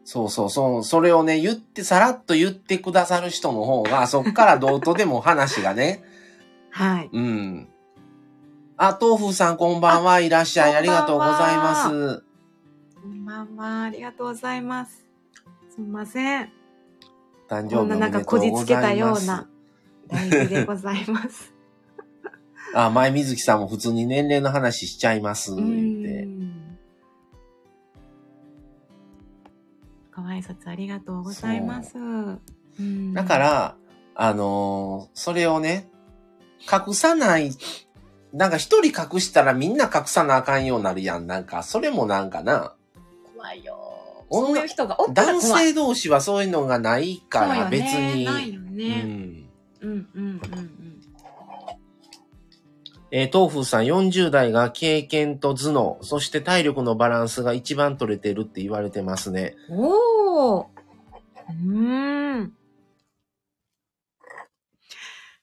そうそうそう。それをね、言って、さらっと言ってくださる人の方が、そっからどうとでも話がね。*laughs* はい。うん。あ、豆腐さんこんばんは。いらっしゃい。あありがとうございまこす。こんばんは。ありがとうございます。すみません。誕生日おこんななんかこじつけた。ようなライブでございます。*laughs* あ、前水木さんも普通に年齢の話しちゃいます。って。ご挨拶ありがとうございます。うんだか、ら、あのーそれをね、隠さない、なんか一人隠したらみんな隠さなあかんようになるやん。なんか、それもなんかな。怖いよ。女そういう人がおったら男怖い。性同士はそういうのがないから、別ねに。ないようね。ん。うんうんうんうん。えー豆腐さん40代が経験と頭脳、そして体力のバランスが一番取れてるって言われてますね。おお。うーん。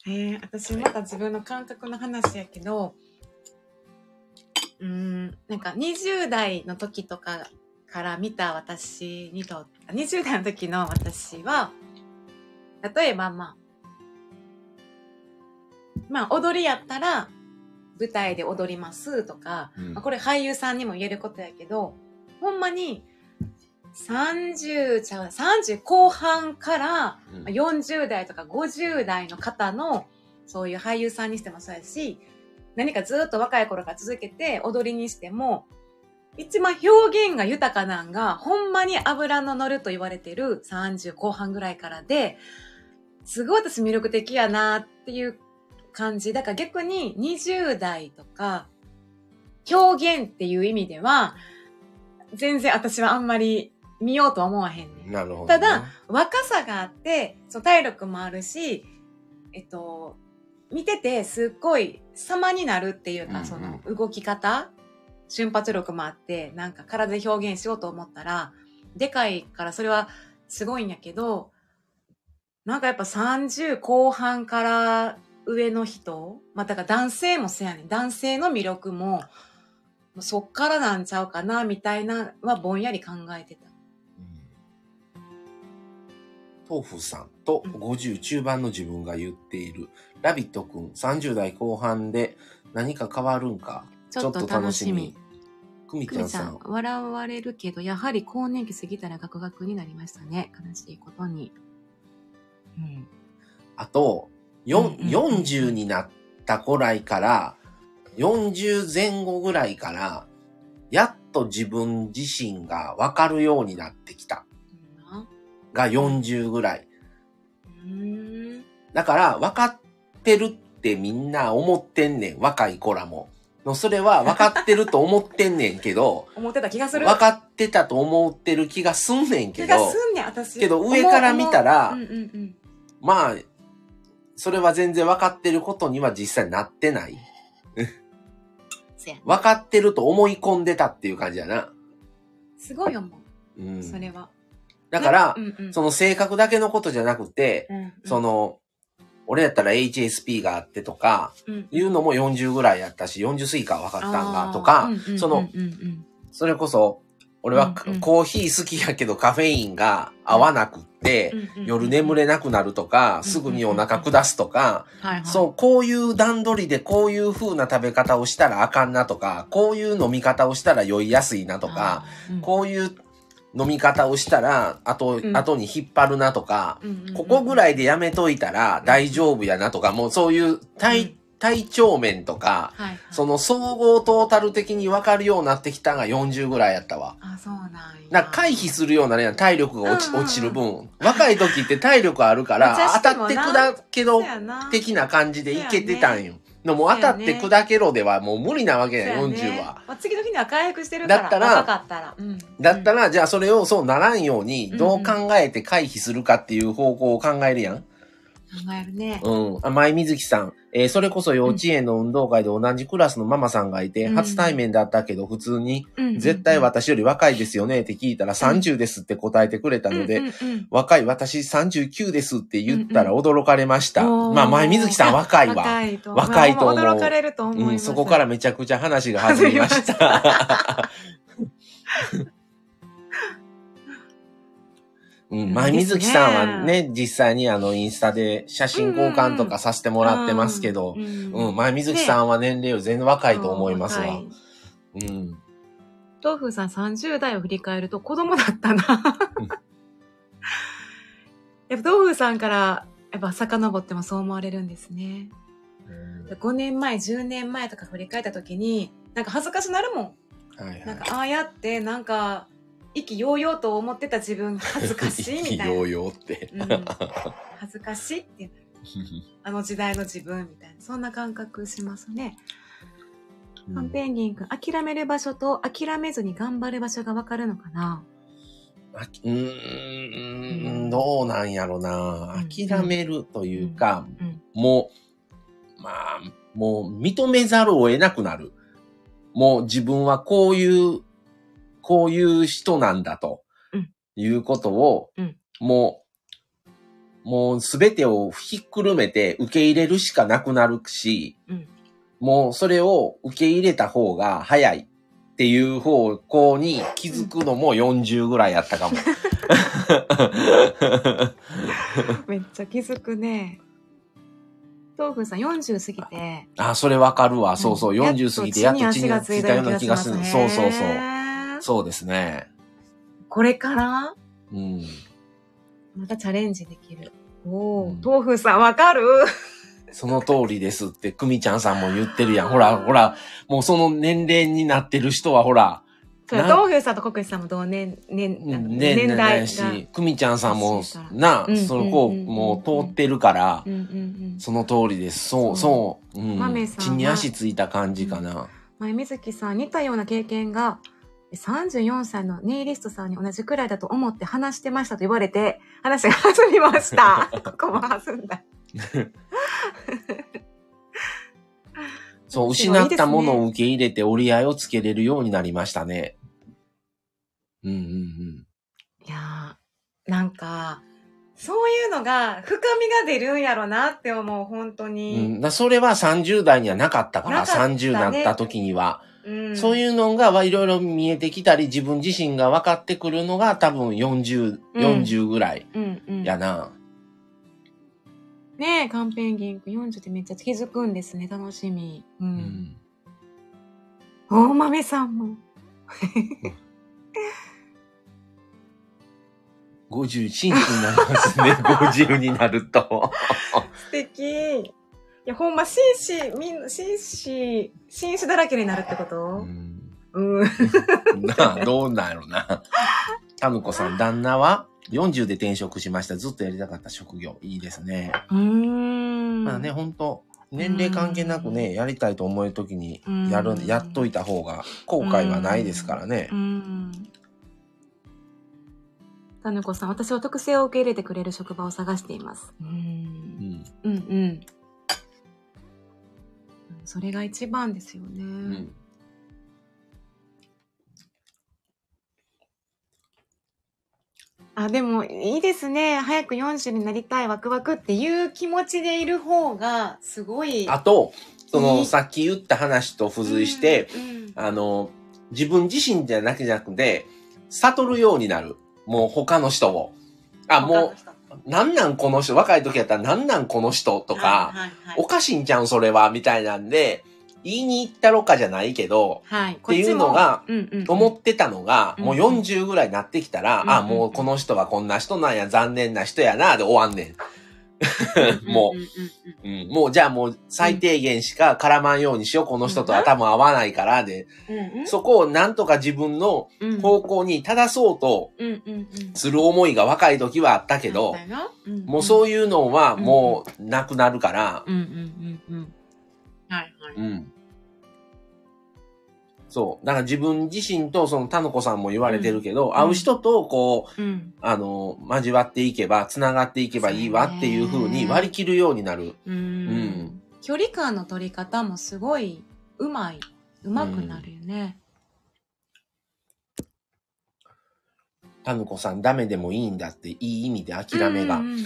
えー、私また自分の感覚の話やけど、うん、なんか20代の時とかから見た私にと、20代の時の私は、例えばまあ、まあ踊りやったら舞台で踊りますとか、うん。まあこれ俳優さんにも言えることやけど、ほんまに30ちゃう、30後半からうん。まあ40代とか50代の方のそういう俳優さんにしてもそうやし、何かずっと若い頃から続けて踊りにしても、一番表現が豊かなんが、ほんまに油の乗ると言われてる30後半ぐらいからで、すごい私魅力的やなっていう感じ。だから逆に20代とか、表現っていう意味では、全然私はあんまり見ようとは思わへんねん。なるほど、ね。ただ、若さがあって、その体力もあるし、えっと、見ててすっごい様になるっていうか、うんうんその動き方、瞬発力もあって、なんか体で表現しようと思ったら、でかいからそれはすごいんやけど、なんかやっぱ30後半から上の人、まあ、だから男性もせやねん。男性の魅力も、そっからなんちゃうかな、みたいなはぼんやり考えてた。豆腐さんとうん50中盤の自分が言っている、ラビットくん30代後半で何か変わるんか？ちょっと楽しみ。くみくみちゃんちゃんさん、、笑われるけど、やはり更年期過ぎたらガクガクになりましたね。悲しいことに。うん。あと、よんうんうんうん40になった頃らいから、40前後ぐらいから、やっと自分自身がわかるようになってきた。なが40ぐらい。だから、分かってるってみんな思ってんねん。若い子らも。のそれは分かってると思ってんねんけど、*laughs* 思ってた気がする。分かってたと思ってる気がすんねんけど気がす、んねん、私。けど上から見たら思う思ううんうんうん。まあ、それは全然分かってることには実際なってない。分かってると思い込んでたっていう感じやな。すごい思うう。そん。れは。だからう、んうん、その性格だけのことじゃなくて、うんうん、その、俺やったら HSP があってとか、うん、いうのも40ぐらいやったし、40過ぎから分かったんだとあかー、うんうんうんその、うんうんそれこそ、俺はコーヒー好きやけどカフェインが合わなくって、夜眠れなくなるとか、すぐにお腹下すとか、そう、こういう段取りでこういう風な食べ方をしたらあかんなとか、こういう飲み方をしたら酔いやすいなとか、こういう飲み方をしたら、あと、うん。後に引っ張るなとか、ここぐらいでやめといたら大丈夫やなとか、もうそういうう体ん、体調面とか、はいはい、その総合トータル的に分かるようになってきたのが40ぐらいやったわ。あ、そうなんや。なんか回避するようなね、体力が落ちうんうんうん落ちる分。若い時って体力あるから当たって砕けろ的な感じでいけてたんよ。でも当たって砕けろではもう無理なわけや、そうやね40は。まあ、次の日には回復してるから。だったら若かったら。うん、だったら、じゃあそれをそうならんように、うんどう考えて回避するかっていう方向を考えるやん。考えるね。うん。あ、前水木さん。えーそれこそ幼稚園の運動会で同じクラスのママさんがいて、うん初対面だったけど、普通に、うん絶対私より若いですよねって聞いたら、30ですって答えてくれたので、うんうんうん若い私39ですって言ったら驚かれました。おーまあ、前水木さん若いわ。*laughs* 若いと若いと思うまあ驚かれると思います。うん、そこからめちゃくちゃ話が弾みました。*laughs* うん、前水木さんはね、実際にあの、インスタで写真交換とかさせてもらってますけど、うんうん、前水木さんは年齢より全然若いと思いますわ。うん。豆腐さん30代を振り返ると子供だったなうん。*laughs* やっぱ豆腐さんからやっぱ遡ってもそう思われるんですね。5年前、10年前とか振り返った時に、なんか恥ずかしなるもん。はいはい。なんかああやってなんか意気揚々と思ってた自分恥ずかしいみたいな。*laughs* 意気揚々って。うん恥ずかしいって *laughs* あの時代の自分みたいなそんな感覚しますね。カンペンギン君諦める場所と諦めずに頑張る場所がわかるのかな？うーん、どうなんやろな。うん諦めるというか、うんもう、まあ、もう認めざるを得なくなる。もう自分はこういう、こういう人なんだとうん。いうことを、うんもう、もうすべてをひっくるめて受け入れるしかなくなるし、うんもうそれを受け入れた方が早いっていう方向に気づくのも40ぐらいやったかも。*laughs* めっちゃ気づくね。豆腐さん40過ぎて、あ、それわかるわ。そうそう。ん40過ぎてやっと地についたような気がする。ねそうそうそう。そうですね。これから？うん。またチャレンジできる。おお、うん豆腐さんわかる？その通りですって、くみちゃんさんも言ってるやん。ほら、ほら、もうその年齢になってる人はほら、そうや、な東風さんと国士さんも同年、年、あのね、年代が。だし、久美ちゃんさんもなうん、そこうんもう通ってるから。その通りです。そう、そそう。うん地に足ついた感じかな。前水木さん、似たような経験が、34歳のネイリストさんに同じくらいだと思って話してましたと言われて、話が弾みました。*laughs* ここも弾んだ。そう、失ったものを受け入れて折り合いをつけれるようになりましたね。うんうんうん。いやー、なんか、そういうのが深みが出るんやろなって思う、本当うに。ん、だそれは30代にはなかったから、なかね30になった時には。うんそういうのがいろいろ見えてきたり、自分自身が分かってくるのが多分40、うん40ぐらいうんうん。やな。ねえ、カンペンギン君40ってめっちゃ気づくんですね。楽しみ。う。うんん。大豆さんも。50、真摯になりますね。50になると。*laughs* 素敵。いや、ほんま、紳士、みんな、紳士、紳士だらけになるってこうとんうん。*laughs* なあ、どうなんやろな。タムコさん、旦那は？40で転職しました。ずっとやりたかった職業。いいですね。うーん。まあね、本当年齢関係なくね、やりたいと思えるときにやるう、んやっといた方が後悔はないですからねう。ん。タヌコさん、私は特性を受け入れてくれる職場を探しています。う。うんん。うんうん。それが一番ですよね。うん。あ、でもいいですね。早く40になりたいワクワクっていう気持ちでいる方がすごい。あと、そいの、いさっき言った話と付随して、うん、うんあの、自分自身じゃなくじゃなくて、悟るようになる。もう他の人を。あ、もう、なんなんこの人、若い時やったらなんなんこの人とか、はいはいはい。おかしいんちゃうんそれは、みたいなんで、言いに行ったろかじゃないけど、はい、っていうのがうんうんうん。思ってたのが、もううん40ぐらいになってきたら、うん。あ、もうこの人はこんな人なんや、残念な人やな、で終わんねん。*laughs* もう。もうじゃあもう最低限しか絡まんようにしよう、この人とは多分合わないからで、そこをなんとか自分のうん。方向に正そうとする思いが若い時はあったけど、もうそういうのはもうなくなるから、うんそう。だから自分自身とそのたのこさんも言われてるけど、ん。会う人とこう、うん。あの、交わっていけば、繋がっていけばいいわっていう風に割り切るようになる。うん。ん。距離感の取り方もすごいうまいうまくなるよね。たぬこさんダメでもいいんだっていい意味で諦めが。うんううんうんう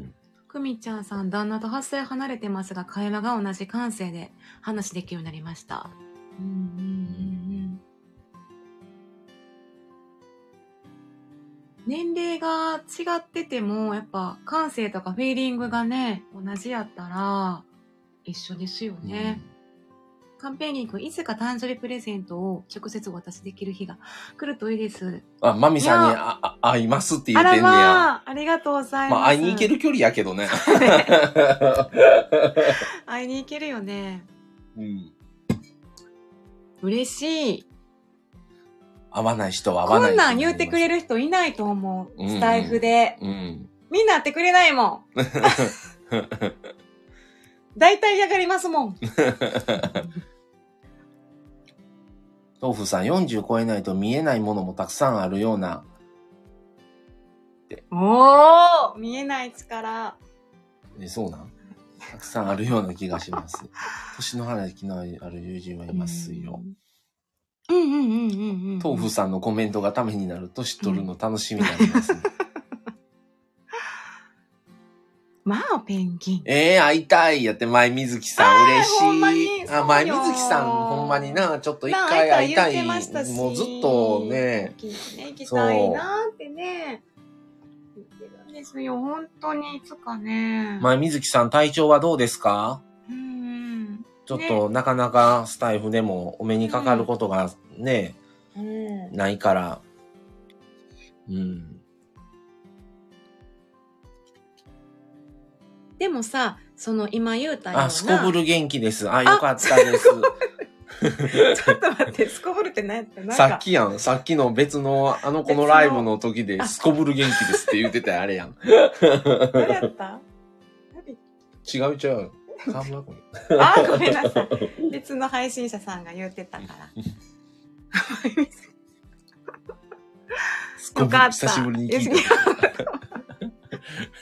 ん。くみちゃんさん旦那と発生離れてますが会話が同じ感性で話できるようになりましたうんうんうん。うん年齢が違っててもやっぱ感性とかフィーリングがね同じやったら一緒ですよね、カンペーニン君いつか誕生日プレゼントを直接お渡しできる日が来るといいです。あ、マミさんにいああ会いますって言ってんねや。まあありがとうございます、まあ会いに行ける距離やけどね。*laughs* *laughs* 会いに行けるよね。うん。嬉しい会わない人は会わないこんなん言うてくれる。る人いないと思う。うんスタイフで。うん。みんな会ってくれないもん。*laughs* 大体嫌がりますもん。*laughs* 豆腐さん40超えないと見えないものもたくさんあるような。おー見えない力。え、そうなん？たくさんあるような気がします。*laughs* 年の離れ気のある友人はいますよ。うんうんうんうんうん。豆腐さんのコメントがためになる年取るの楽しみになりますね。*laughs* まあ、ペンギン。ええ会いたいやって、前水木さん嬉しい。あ、前水木さんほんまにな、ちょっと一回会いたい。もうずっとね、ね、行きたいなってね。ですよ。本当にいつかね。前水木さん体調はどうですか？うん。ちょっとなかなかスタイフでもお目にかかることがね、うん。ないから。うん。でもさ、その今言うたような。あ、すこぶる元気です。あ、よかったです。*laughs* ちょっと待って、すこぶるって何やったさっきやん。さっきの別のあの子のライブの時で、あすこぶる元気ですって言ってたよあれやん。何やった違う違う。河村君。あ、ごめんなさい。別の配信者さんが言ってたから。*laughs* すこぶる。久しぶりに聞いいや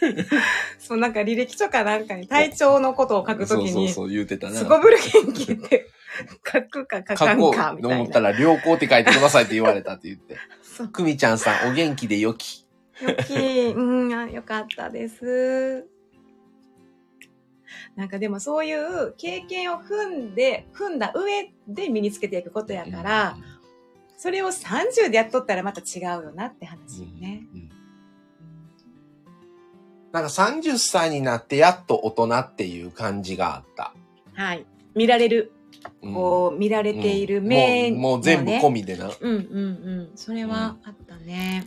*laughs* そう、なんか履歴書かなんかに体調のことを書た。くときに、そうそうそう、言ってたな。すこぶる元気って *laughs* 書くか書かんかみたいな。思ったら良好って書いてくださいって言われたって言って。*laughs* そう。くみちゃんさん、お元気でよき。よき、うん、あよかったです。なんかでもそういう経験を踏んで、踏んだ上で身につけていくことやから、それを30でやっとったらまた違うよなって話よね。うん。うんなんか30歳になってやっと大人っていう感じがあった。はい。見られる、うんこう、見られているうん面、もうもう全部込。みでな。うんうんうん。それはあったね。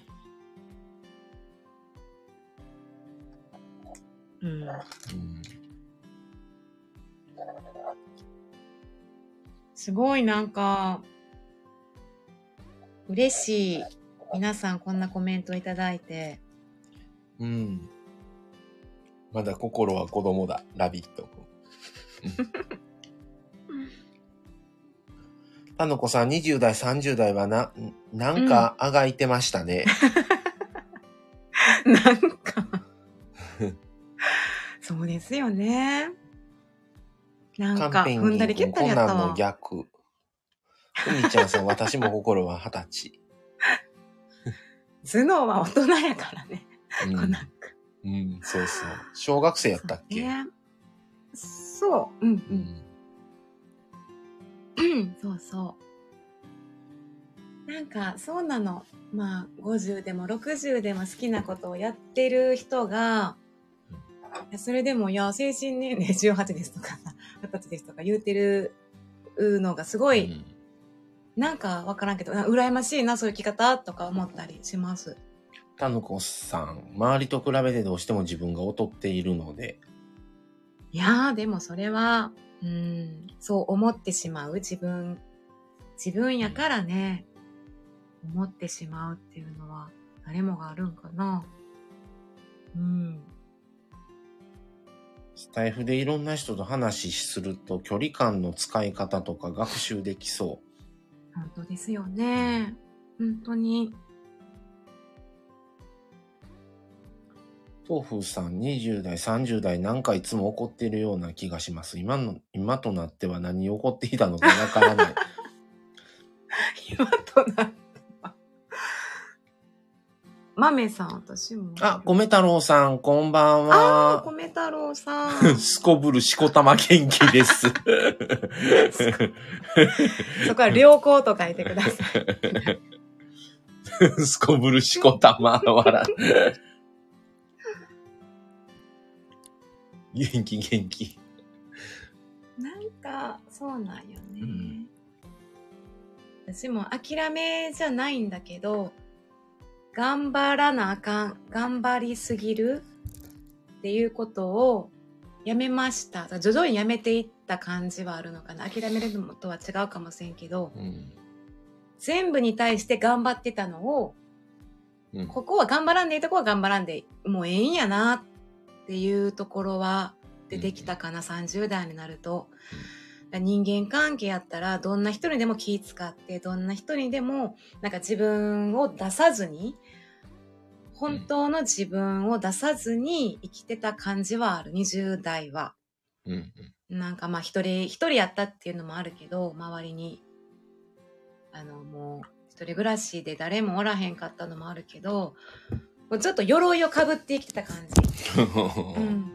うん。うんすごいなんか、嬉しい。皆さんこんなコメントいただいて。うん。まだ心は子供だ、ラビット *laughs* 君。たのこさん、20代、30代はな、なんかあがいてましたね。*laughs* なんか、そうですよね。なんか、踏んだり蹴ったりやったわこんなんの。逆。ふみちゃんさん、私も心は二十歳。頭脳は大人やからね。うんコナンうん、そうそう。小学生やったっけ、ね。そう。うんううん。ん。そうそう。なんか、そうなの。まあ、50でも60でも好きなことをやってる人が、それでも、いや、精神年齢 *laughs* 18ですとかさ、20歳ですとか言うてるのがすごい、うんなんかわからんけど、な羨ましいな、そういう生き方とか思ったりします？たのこさん、周りと比べてどうしても自分が劣っているので、いやー、でもそれは、うん、そう思ってしまう自分、自分やからね、思ってしまうっていうのは、誰もがあるんかな。うん。スタイフでいろんな人と話すると距離感の使い方とか学習できそ本当ですよね。本当に。豆腐さん、20代、30代、なんかいつも怒っているような気がします。今の、今となっては何に怒っていたのかわからない。*laughs* 今となっては。豆さん、私も。あ、米太郎さん、こんばんは。米太郎さん。*laughs* すこぶるしこたま元気です。*laughs* そこは良好と書いてください。すこぶるしこたま、笑元気元気。なんか、そうなんよね。うん私も諦めじゃないんだけど、頑張らなあかん、頑張りすぎるっていうことをやめました。徐々にやめていった感じはあるのかな。諦めるのとは違うかもしれんけど、うん全部に対して頑張ってたのを、うんここは頑張らんでいいとこは頑張らんでもうええんやなっていうところは出てきたかな、30代になると。人間関係やったら、どんな人にでも気使って、どんな人にでも、なんか自分を出さずに、本当の自分を出さずに生きてた感じはある、20代は。うん。なんかまあ一人、一人やったっていうのもあるけど、周りに、あのもう、一人暮らしで誰もおらへんかったのもあるけど、もうちょっと鎧をかぶって生きてた感じ。*laughs* うん。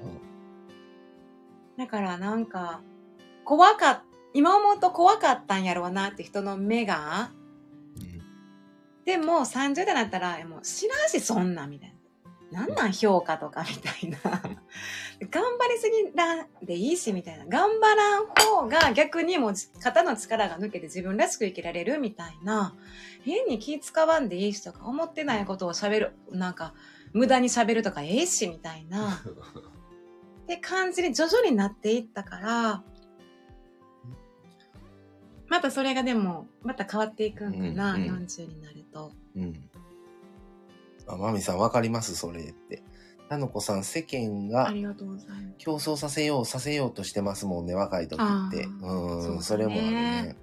だからなんか、怖かっ、今思うと怖かったんやろうなって人の目が、でも30代だったら、もう知らんし、そんなんみたいな。なんなん評価とかみたいな。*laughs* 頑張りすぎらんでいいし、みたいな。頑張らん方が逆にもう肩の力が抜けて自分らしく生きられるみたいな。変に気使わんでいいしとか思ってないことを喋る。なんか、無駄に喋るとかええし、みたいな。*laughs* って感じに徐々になっていったから、またそれがでも、また変わっていくんかな、うんうん40になると。うん。あ、マミさんわかります？それって。なのこさん、世間がありがとうございます。競争させよう、させようとしてますもんね、若い時って。うん、そねそれもあるね。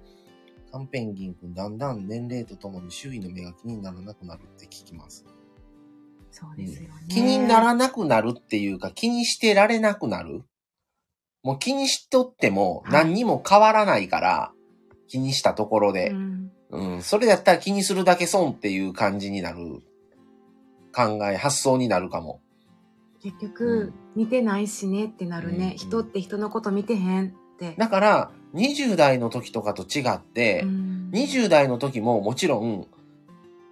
カンペンギン君、だんだん年齢とともに周囲の目が気にならなくなるって聞きます。そうですよね。気にならなくなるっていうか、気にしてられなくなるもう気にしとってもはい何にも変わらないから、気にしたところでう。ん。うん、それだったら気にするだけ損っていう感じになる考え、発想になるかも。結局、見てないしねってなるね。うん人って人のこと見てへんって。だから、20代の時とかと違って、うん20代の時ももちろん、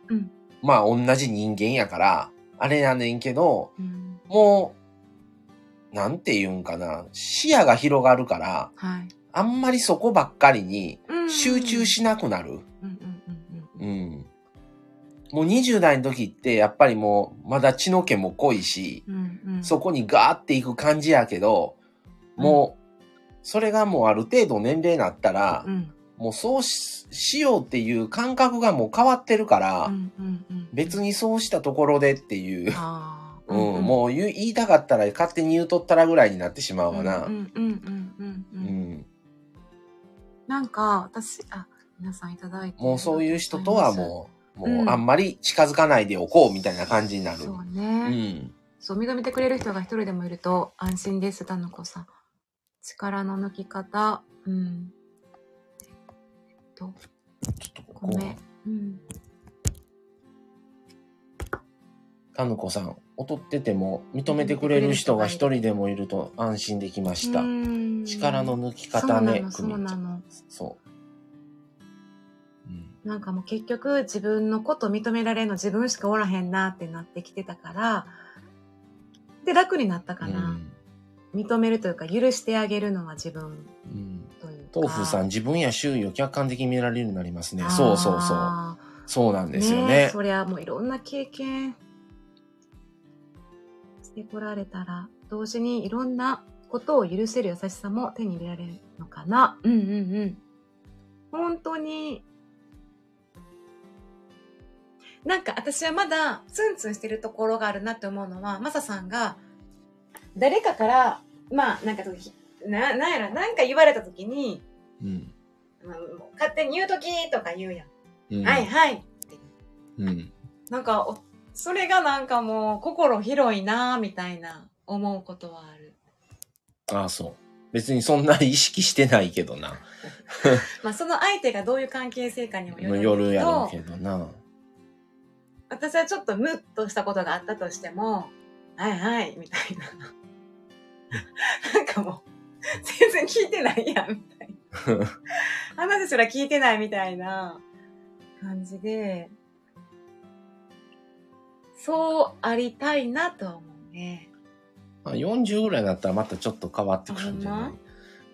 うんまあ同じ人間やから、あれやねんけど、うんもう、なんて言うんかな、視野が広がるから、はい。あんまりそこばっかりにうん集中しなくなる。うんうんうんうんうん。もう20代の時って、やっぱりもう、まだ血の気も濃いし、うんうん。そこにガーっていく感じやけど、もう、それがもうある程度年齢になったら、うん。もうそうししようっていう感覚がもう変わってるから、うんうんうん別にそうしたところでっていう、あー。*laughs* うん、もう言いたかったら勝手に言うとったらぐらいになってしまうわな。うんうんうんうんうんううん。ん。なんか私あ皆さんいただいてもうそういう人とはもう、もうあんまり近づかないでおこうみたいな感じになる。そううね、ん。そう認めてくれる人が一人でもいると安心です。たのこさん。力の抜き方。うん。えっとごめんう。ん。たぬこさん、劣ってても認めてくれる人が一人でもいると安心できました。うん。力の抜き方ね、そうなのそうなんかもう結局自分のこと認められるの自分しかおらへんなってなってきてたからで楽になったかな、認めるというか許してあげるのは自分うん。うんというか。豆腐さん、自分や周囲を客観的に見られるようになりますね。そうそうそう。あそうなんーですよえね。そりゃもういろんな経験してこられたら同時にいろんなことを許せる優しさも手に入れられるのかな。うんうんうん。本当になんか私はまだツンツンしてるところがあるなって思うのはマサさんが誰かからまあなんかななんやろなんか言われた時に、うん。まあ、勝手に言う時とか言うやん、うんはいはいってうん。なんかおそれがなんかもう心広いなみたいな思うことはあるああ、そう。別にそんな意識してないけどな。*laughs* まあその相手がどういう関係性かにもよる夜やろうけどけどな。私はちょっとムッとしたことがあったとしてもはいはいみたいな。なんかもう全然聞いてないやんみたいな。話すら聞いてないみたいな感じでそうありたいなとは思うね。まあ40ぐらいになったらまたちょっと変わってくるんじゃない？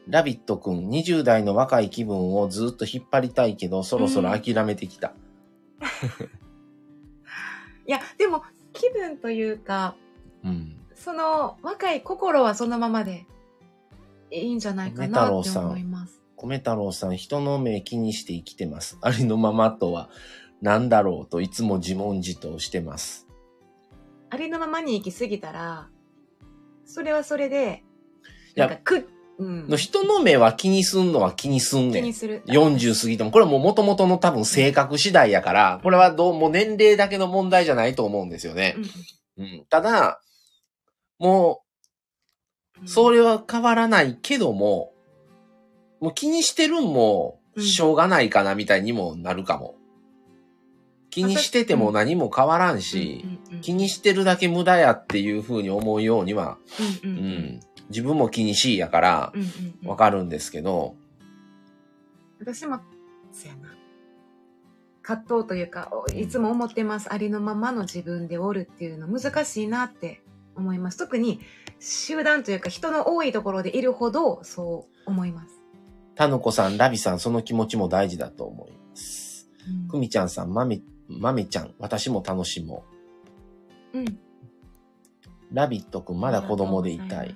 ラビットくん、20代の若い気分をずっと引っ張りたいけど、そろそろ諦めてきた。い *laughs* やでも気分というかうん。その若い心はそのままでいいんじゃないかなって思います。米太郎さん、人の目気にして生きてます。ありのままとは何だろうといつも自問自答してます。ありのままに行き過ぎたら、それはそれで、なんかく、うん、の人の目は気にすんのは気にすんねん。気にする。40過ぎても、これはもう元々の多分性格次第やから、これはどうも年齢だけの問題じゃないと思うんですよねう。んうん。ただ、もうそれは変わらないけども、もう気にしてるんも、うんしょうがないかなみたいにもなるかも。気にしてても何も変わらんし、気にしてるだけ無駄やっていう風に思うようには、うん。自分も気にしいやからわかるんですけど、私も、そうやな。葛藤というか、おいつも思ってます。ありのままの自分でおるっていうの難しいなって思います。特に集団というか人の多いところでいるほどそう思います。たぬこさん、ラビさん、その気持ちも大事だと思います。うんくみちゃんさん、まめ、まめちゃん、私も楽しもうん。う。ラビットくん、まだ子供でいたい。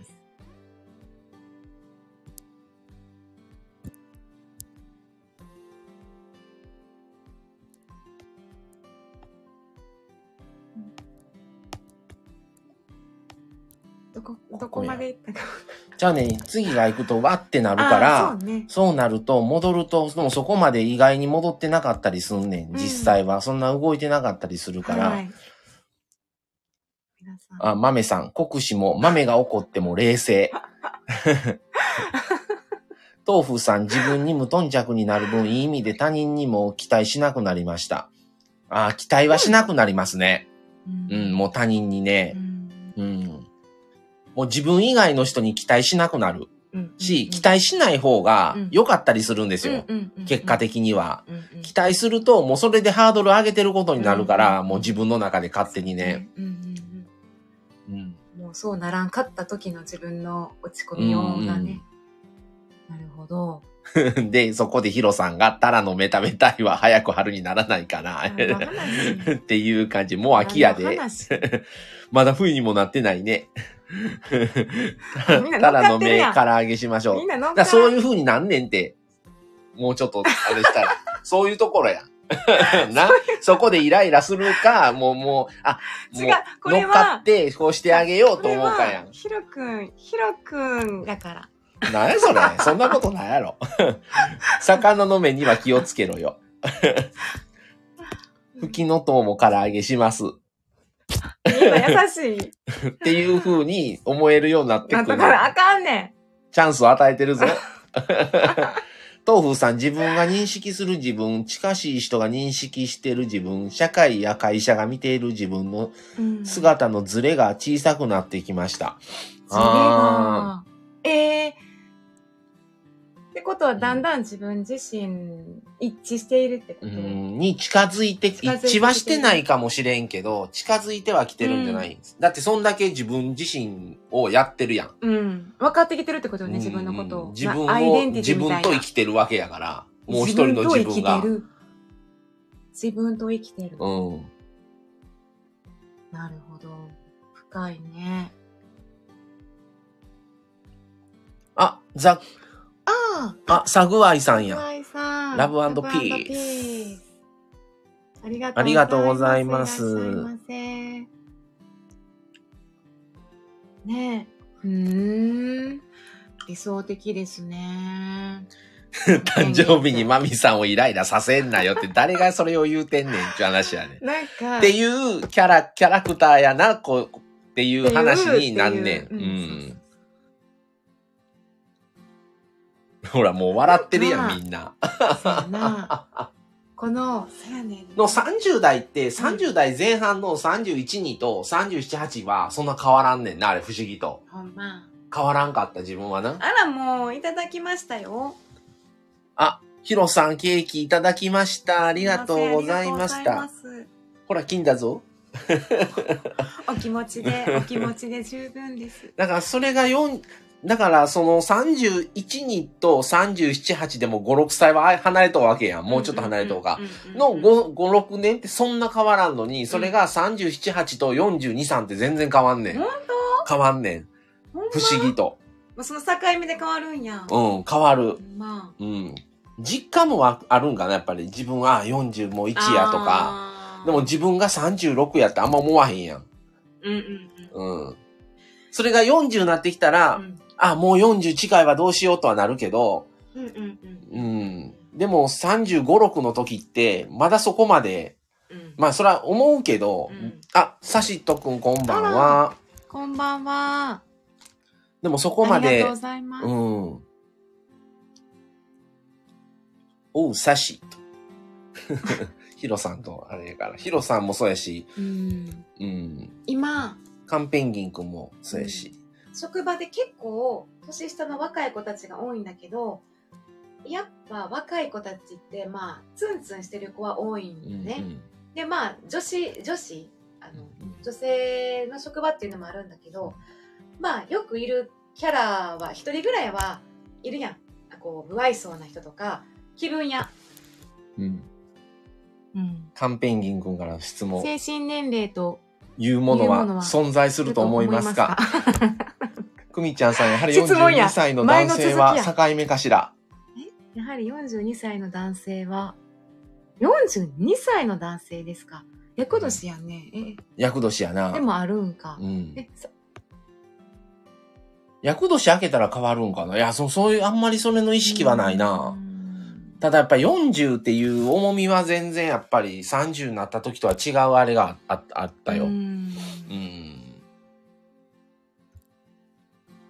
こ、どこまで行ったか。じゃあね、次が行くとわってなるかあらー、そうね。そうなると、戻ると、でもそこまで意外に戻ってなかったりすんねん。うん実際は。そんな動いてなかったりするから。はい。あ、豆さん、国士も、豆が怒っても冷静。*laughs* 豆腐さん、自分に無頓着になる分、いい意味で他人にも期待しなくなりました。あ、期待はしなくなりますね。うん、もう他人にうね。ん。うん。もう自分以外の人に期待しなくなるうん。し、期待しない方がうん良かったりするんですよ。結果的には。期待すると、もうそれでハードル上げてることになるから、うんもう自分の中で勝手にね。。もうそうならんかった時の自分の落ち込みようがね。なるほど。*laughs* で、そこでヒロさんが、タラのメタメタイは早く春にならないかな。*laughs* っていう感じ。もう秋やで。ま *laughs* だ冬にもなってないね。みんな乗っタラの目唐揚げしましょう。みんな乗っかだからそういう風になんねんって。もうちょっと、あれしたら。*laughs* そういうところや。な、そこでイライラするか、もう、もう、あ、違う、これ乗っかはっ、て、こうしてあげようと思うかやん。ヒロくん、ヒロくんだから。なんやそれ。そんなことないやろ。*laughs* 魚の目には気をつけろよ。吹きの塔も唐揚げします。優しい。*laughs* っていう風に思えるようになってくる。なんとかあかんねチャンスを与えてるぞ。*laughs* 豆腐さん、自分が認識する自分、近しい人が認識してる自分、社会や会社が見ている自分のん。うん姿のズレが小さくなってきました。それが、ええってことは、だんだん自分自身一致しているってこうと、んに近づいて、近づいてきてる一致はしてないかもしれんけど、近づいては来てるんじゃない、だってそんだけ自分自身をやってるやん。うん。分かってきてるってことよね、自分のことを。うん自分を、自。分と生きてるわけやから、もう一人の自分が。自分と生きてる。自分と生きてる。うん。なるほど。深いね。あ、ザ、ああ、サグアイさあ、んや。岩井さん。ラブラピースピースありがとうございます。ねえ。うーん。理想的ですね。*laughs* 誕生日にマミさんをイライラさせんなよって誰がそれを言うてんねんって話やねん。なんか。っていうキャラ、キャラクターやな、こう、っていう話になんねん。うん。*laughs* ほら、もう笑ってるやん、まあみんな。この、そうやねの30代って、30代前半の31人と37、8はそんな変わらんねんな、あれ不思議と。ほんま。変わらんかった自分はな。あら、もう、いただきましたよ。あ、ヒロさんケーキいただきました。ありがとうございました。ほら、金だぞ。お気持ちで、お気持ちで十分です。*laughs* だからそれが4、だからその31人と37、8でも5、6歳は離れとうわけやん。もうちょっと離れとうか。の5、5、6年ってそんな変わらんのに、それが37、8と42、3って全然変わんねん。本変わんねん。不思議と。その境目で変わるんや。うん、変わる。まうん。実感もああるんかな、やっぱり。自分は40もう1やとか。かでも、自分が36やってあんま思わへんやん。うんうんうん。うん。それが40になってきたら、うんあ、もう40近いはどうしようとはなるけど、うんうんうんうん。でも35、6の時って、まだそこまで、うん。まあそれは思うけど、うんあ、サシットくんこんばんは。こんばんは。でもそこまでありがとうご、ざいます。うん。おう、サシット。*laughs* ヒロさんとあれやから。ヒロさんもそうやし、うんうん。今、カンペンギンくんもそうやし。職場で結構年下の若い子たちが多いんだけど、やっぱ若い子たちってまあツンツンしてる子は多いんよね。でまあ女子女子あの女性の職場っていうのもあるんだけどまあよくいるキャラは一人ぐらいはいるやんこう不愛想な人とか気分や、うん。うん。うん、カンペンギンくんから質問。精神年齢というものは存在すると思いますか？くみ *laughs* ちゃんさん、やはり質問や。42歳の男性は境目かしら？やはり42歳の男性は42歳の男性ですか？厄年やんね。え？厄年やな。でもあるんか。うん。厄年明けたら変わるんかな？いや、そそういう、あんまりそれの意識はないな。うんただやっぱり40っていう重みは全然やっぱり30になった時とは違うあれがああったよ。ううん。ん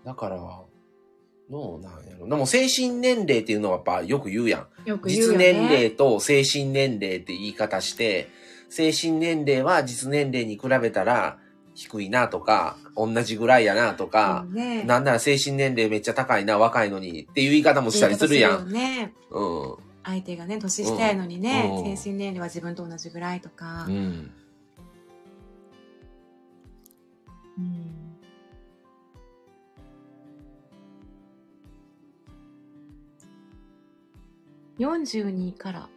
だから、どうなんやろ。でも精神年齢っていうのはやっぱよく言うやん。よく言うよね。実年齢と精神年齢って言い方して、精神年齢は実年齢に比べたら低いなとか、同じぐらいやなとかね、なんなら精神年齢めっちゃ高いな、若いのにっていう言い方もしたりするやん。ね。うん。相手がね、年下やのにね、うん精神年齢は自分と同じぐらいとか。うん。うん42から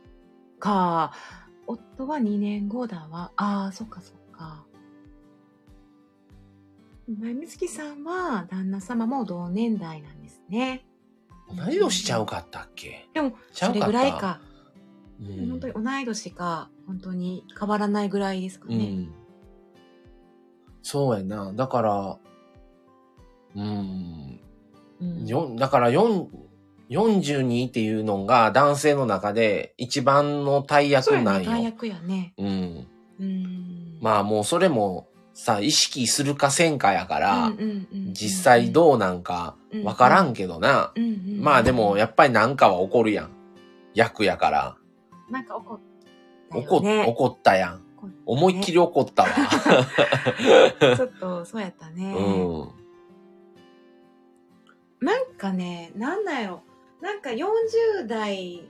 か。夫は2年後だわ。ああ、そっかそっか。前みつきさんは旦那様も同年代なんですね。同い年ちゃうかったっけ？でも、それぐらいか。うん本当に同い年か、本当に変わらないぐらいですかね。うん。そうやな。だから、うん。うんよだから4 42っていうのが男性の中で一番の大そうやね、役なんよ。大役やね。うん。うん。まあもうそれもさ、意識するかせんかやから、実際どうなんかわからんけどな。まあでもやっぱりなんかは起こるやん。役やから。なんか怒った怒っよね。怒ったやん。ね思いっきり怒ったわ。*laughs* ちょっとそうやったね。*laughs* うん。なんかね、なんなんやろ。なんか40代、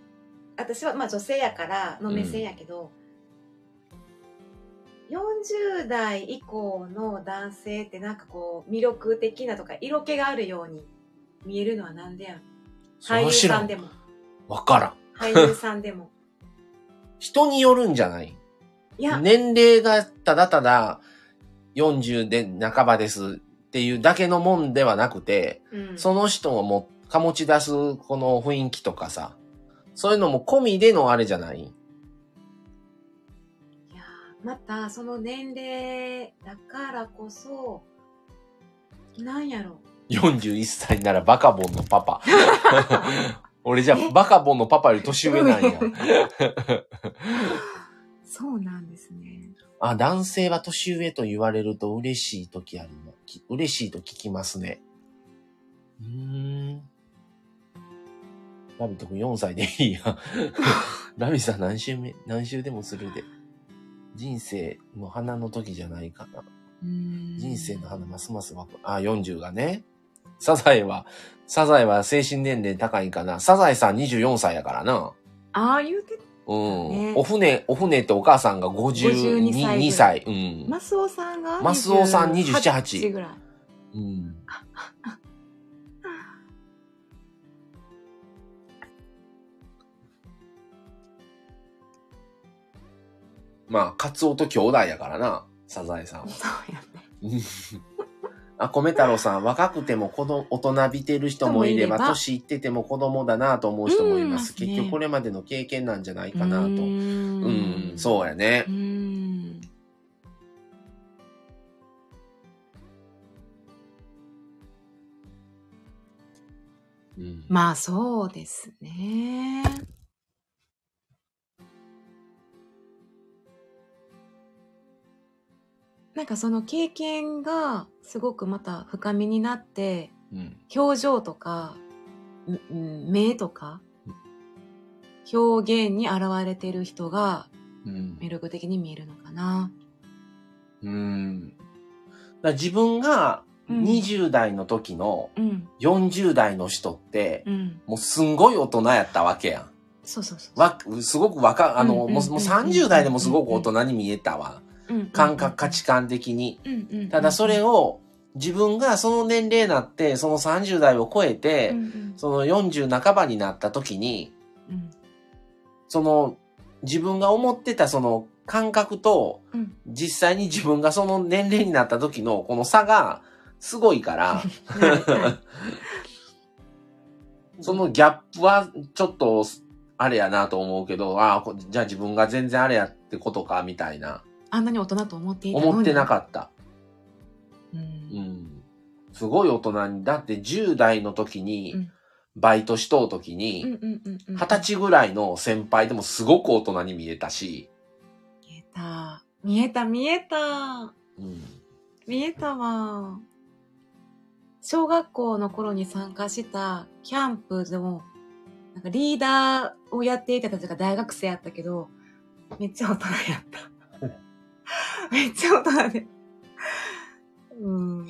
私はまあ女性やからの目線やけど、40代以降の男性ってなんかこう魅力的なとか色気があるように見えるのはなんでやろ俳優。さんでも。わからん。俳優さんでも。*laughs* 人によるんじゃない？いや、年齢がただただ40で半ばですっていうだけのもんではなくて、うん、その人をも醸し出すこの雰囲気とかさ、そういうのも込みでのあれじゃない？またその年齢だからこそなんやろ ?41 歳ならバカボンのパパ。*laughs* 俺じゃあバカボンのパパより年上なんや。*laughs* そうなんですねあ、男性は年上と言われると嬉しい時あります。き嬉しいと聞きますね。うーん。ラビット君4歳でいいや。*laughs* ラビさん何週目、何週でもするで。人生の花の時じゃないかな。人人生の花ますますわく。あ、40がね。サザエは、サザエは精神年齢高いかな。サザエさん24歳やからな。ああ言うてうん。ねお船、お船ってお母さんが52 52歳2歳。うん。マスオさんがマスオさん27 28ぐらいうん。まあ、カツオと兄弟やからな、サザエさんは。そうやね *laughs* あ、米太郎さん、若くても子供、大人びてる人もいれば、年いってても子供だなと思う人もいます。うん結局これまでの経験なんじゃないかなと。ううん、んそうやねう。んうん。まあそうですねなんかその経験がすごくまた深みになってうん。表情とか、目とか、表現に現れてる人がうん。魅力的に見えるのかな。うん。だから自分がうん20代の時のうん、40代の人って、うん。もうすんごい大人やったわけやん。そうそうそう。わ、すごく若、あの、もう30代でもすごく大人に見えたわ。うん感覚、価値観的に。ただそれを、自分がその年齢になって、その30代を超えて、うんうん。その40半ばになった時に、うん。その、自分が思ってたその感覚と、うん。実際に自分がその年齢になった時のこの差がすごいから、*laughs* そのギャップはちょっと、あれやなと思うけど、ああ、こじゃあ自分が全然あれやってことか、みたいな。あんなに大人と思っていたのに。思ってなかった。う。うんん。すごい大人に、だって10代の時うにん、バイトしとう時うんに。二十歳ぐらいの先輩でもすごく大人に見えたし、見えた。見えた、見えた。うん。見えたわ。小学校の頃に参加したキャンプでも、なんかリーダーをやっていたたちが大学生やったけど、めっちゃ大人やった。*laughs* めっちゃ大人で。うん。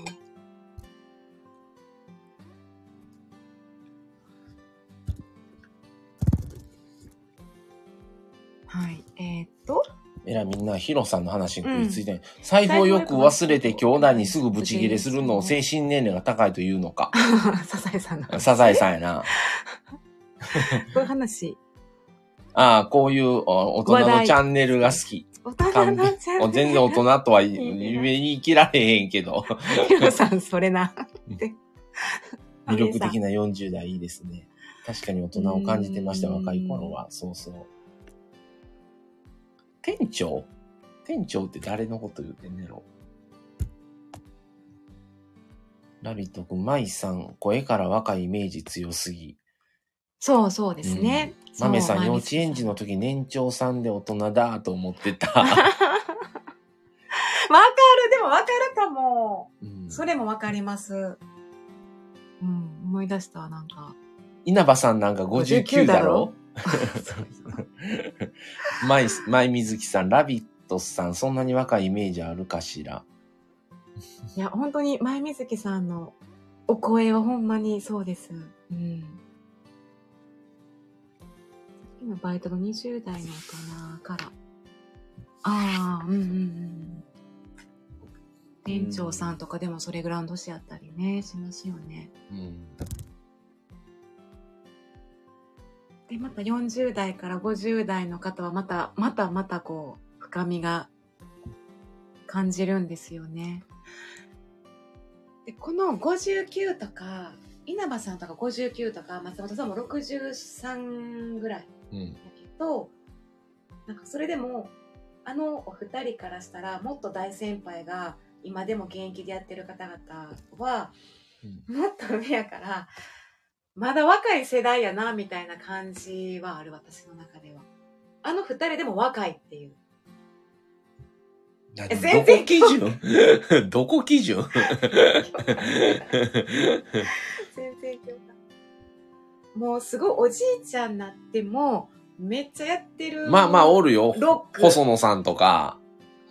はい。えー、っと、えらいみんなヒロさんの話に食いついて、財布をよく忘れて兄弟にすぐブチギレするのを精神年齢が高いというのか。*laughs* サザエさんの話。サザエさんやな。*laughs* こういう話。ああ、こういうお大人のチャンネルが好き。大人のチャンネル全然大人とは言い切られへんけど。ヒロさん、それな。って魅力的な40代いいですね。確かに大人を感じてました、うん若い頃は。そうそう。店長？店長って誰のこと言うてんねやろ？ラビット君、マイさん、声から若いイメージ強すぎ。そうそうですね。そうマメさん、幼稚豆園児の時年長さんで大人だと思ってた。*laughs* わかる、でもわかるかも。うんそれもわかります。うん、思い出した、なんか。稲葉さんなんか59だろ？マイ、マイ水木さん、ラビットさん、そんなに若いイメージあるかしら？いや、本当に、前水木さんのお声はほんまにそうです。うん。今、バイトの20代の大人から。ああ、うんうんうん。店長さんとかでもそれぐらいの年やったりね、しますよね。うん。で、また40代から50代の方はまた、またまたこう、深みが感じるんですよね。で、この59とか、稲葉さんとか59とか、松本さんも63ぐらいうん。だけど、なんかそれでも、あのお二人からしたら、もっと大先輩が、今でも現役でやってる方々は、もっと上やから、まだ若い世代やな、みたいな感じはある、私の中では。あの二人でも若いっていう。何全然どこ基準 *laughs* どこ基準？*laughs* 全然。もうすごいおじいちゃんになっても、めっちゃやってる。まあまあおるよ。ロック。細野さんとか、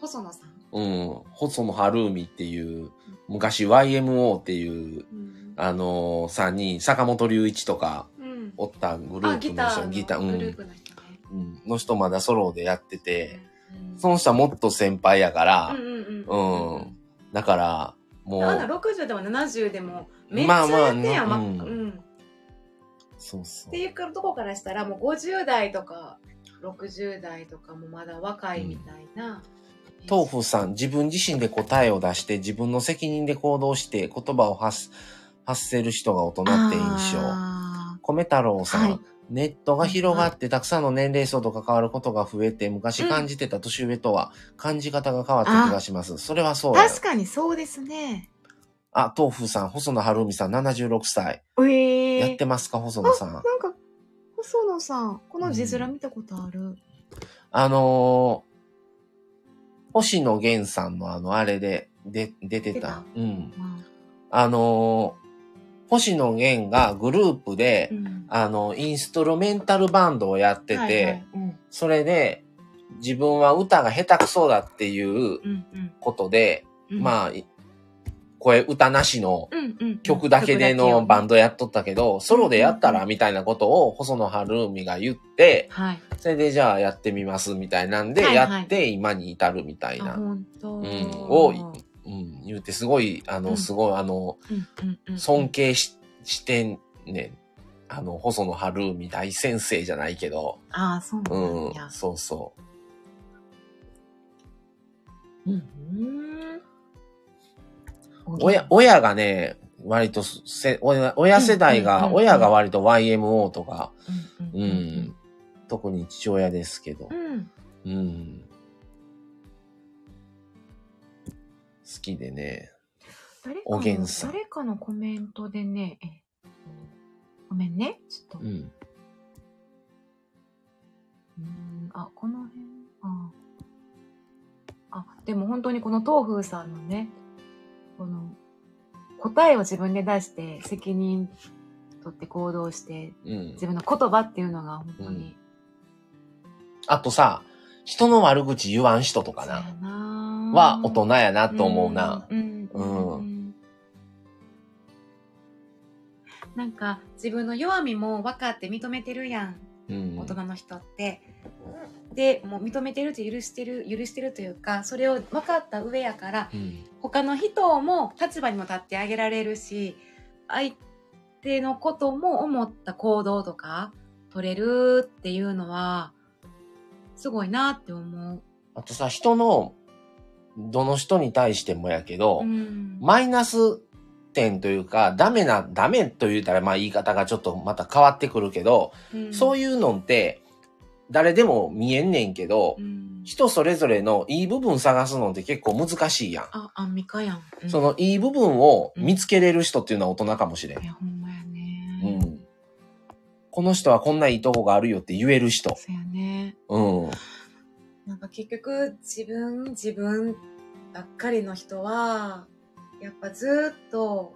細野さん？うん、細野晴海っていう、昔 YMO っていう、うん。あのー、3人、坂本龍一とか、うん。おったグルあ、ープの人、ギターのギター、うんグループの人ね。うん、の人まだソロでやってて、うんその人はもっと先輩やからうん、うんうんううんん。だから、もう、60でも70でも、めっちゃまあまあやってんやん、まうんうん。っそうそうて。いうとこからしたら、もう50代とか、60代とかもまだ若いみたいな。豆腐さん、自分自身で答えを出して、自分の責任で行動して、言葉を発発せる人が大人って印象。あ米太郎さん、はいネットが広がってたくさんの年齢層と関わることが増えて、昔感じてた年上とは感じ方が変わった気がします。それはそう。確かにそうですね。あ、豆腐さん、細野晴海さん、76歳。ええやってますか、細野さん。なんか、細野さん、この字面見たことある。あのー、星野源さんのあの、あれで、で、出てた。うん。まあのー、星野源がグループであ、うんあの、インストルメンタルバンドをやってて、はいはいうんそれで、自分は歌が下手くそだっていううんうんことで、うんまあ、い声歌なしのうんうん曲だけでのバンド。ドやっとったけど、ソロでやったらみたいなことを細野晴海が言って、はい。それでじゃあやってみますみたいなんで、やって今に至るみたいあ、な。うん、を、うん、言うてすごい、あの、うんすごい、あの、うんうんうん尊敬ししてんねん。あの、細野晴海大先生じゃないけど、ああ、そううんなんや、。そうそう。うん。親、親がね、割とせ、親親世代が、親が割と YMO とか、うんうん、特に父親ですけどう、ん。うん。好きでね。おげんの、さん誰かのコメントでね、えっとごめんね。ちょっと。うん。うーん、あ、この辺、あ。あ、でも本当にこの東風さんのね、この、答えを自分で出して、責任取って行動して、うん自。分の言葉っていうのが本当に、あとさ、人の悪口言わん人とかな。なは大人やなと思うな。うん。うん。うんうんなんか自分の弱みも分かって認めてるやん。うん大人の人って。でもう認めてるって許してる許してるというかそれを分かった上やからうん。他の人も立場にも立ってあげられるし相手のことも思った行動とか取れるっていうのはすごいなって思う。あとさ、人の、どの人に対してもやけど、うん。マイナス点というか、ダメな、ダメと言ったらまあ言い方がちょっとまた変わってくるけど、うん。そういうのって、誰でも見えんねんけど、うん人それぞれのいい部分探すのって結構難しいやん。あ、アンミカやん。うんそのいい部分を見つけれる人っていうのは大人かもしれんい。や、ほんまやうね。ん。この人はこんないいとこがあるよって言える人。そうやね。うん。なんか結局、自分、自分ばっかりの人は、やっぱずっと、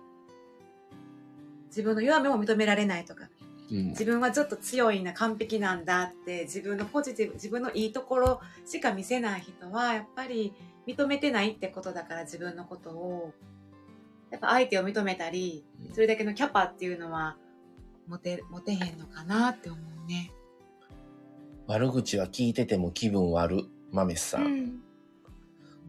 自分の弱みも認められないとか、うん自分はちょっと強いな、完璧なんだって、自分のポジティブ、自分のいいところしか見せない人は、やっぱり認めてないってことだから自分のことを、やっぱ相手を認めたり、それだけのキャパっていうのは、持て、持てへんのかなって思うね。悪口は聞いてても気分悪。豆さん。うん。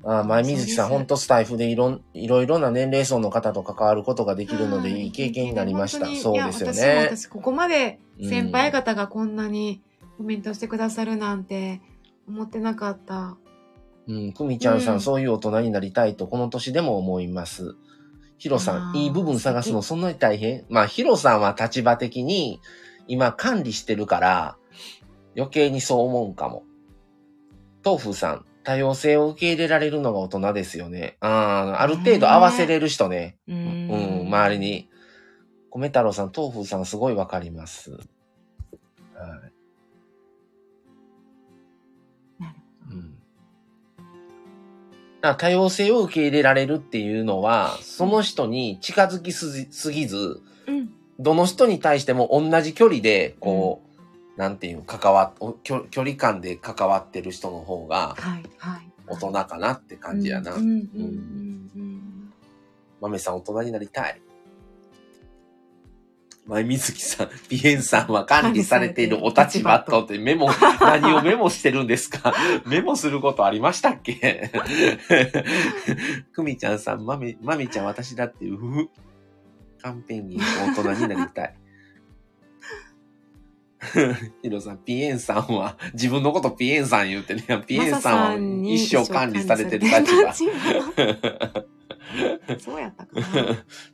ああ、前水木さん、そうですほんとスタイフでいろん、いろいろな年齢層の方と関わることができるので、はいいい経験になりました。そうですよね。私ここまで先輩方がこんなにコメントしてくださるなんて思ってなかった。うん、くみちゃんさん、うんそういう大人になりたいと、この年でも思います。ヒロさん、いい部分探すの素そんなに大変？まあ、ヒロさんは立場的に、今管理してるから、余計にそう思うんかも。豆腐さん、多様性を受け入れられるのが大人ですよね。ああ、ある程度合わせれる人ね。ううん、周り。に。米太郎さん、豆腐さん、すごいわかります。はい。なるうん。だから多様性を受け入れられるっていうのは、その人に近づきすぎすぎず、うん。どの人に対しても同じ距離で、こう、なんていう、関わ距距離感で関わってる人の方がはい、はい。大人かなって感じやな。うん、うん、うん、うん。豆さん大人になりたい。前水木さん、*laughs* ピエンさんは管理されているお立場とってメモ、*laughs* 何をメモしてるんですか？*laughs* メモすることありましたっけ？くみちゃんさん、まみ、まみちゃん私だって、うふ。カンペンギン大人になりたい。*laughs* ヒロさん、ピエンさんは、自分のことピエンさん言うてね、ピエンさんは一生管理されてる立場。*laughs* そうやったかな。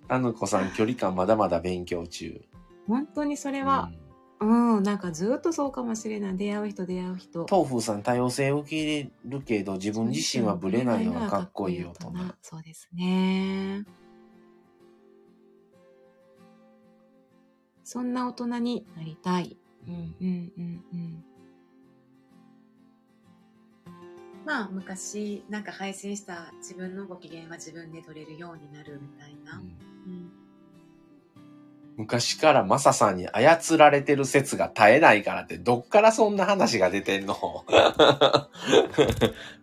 タヌコさん、距離感まだまだ勉強中。本当にそれは、うん、なんかずっとそうかもしれない。出会う人、出会う人。豆腐さん、多様性を受け入れるけど、自分自身はブレないのがかっこいい大人。そうですね。そんな大人になりたい。うんうんうんうん。まあ昔なんか配信した自分のご機嫌は自分で取れるようになるみたいな。うん昔からマサさんに操られてる説が絶えないからって、どっからそんな話が出てんの？*laughs*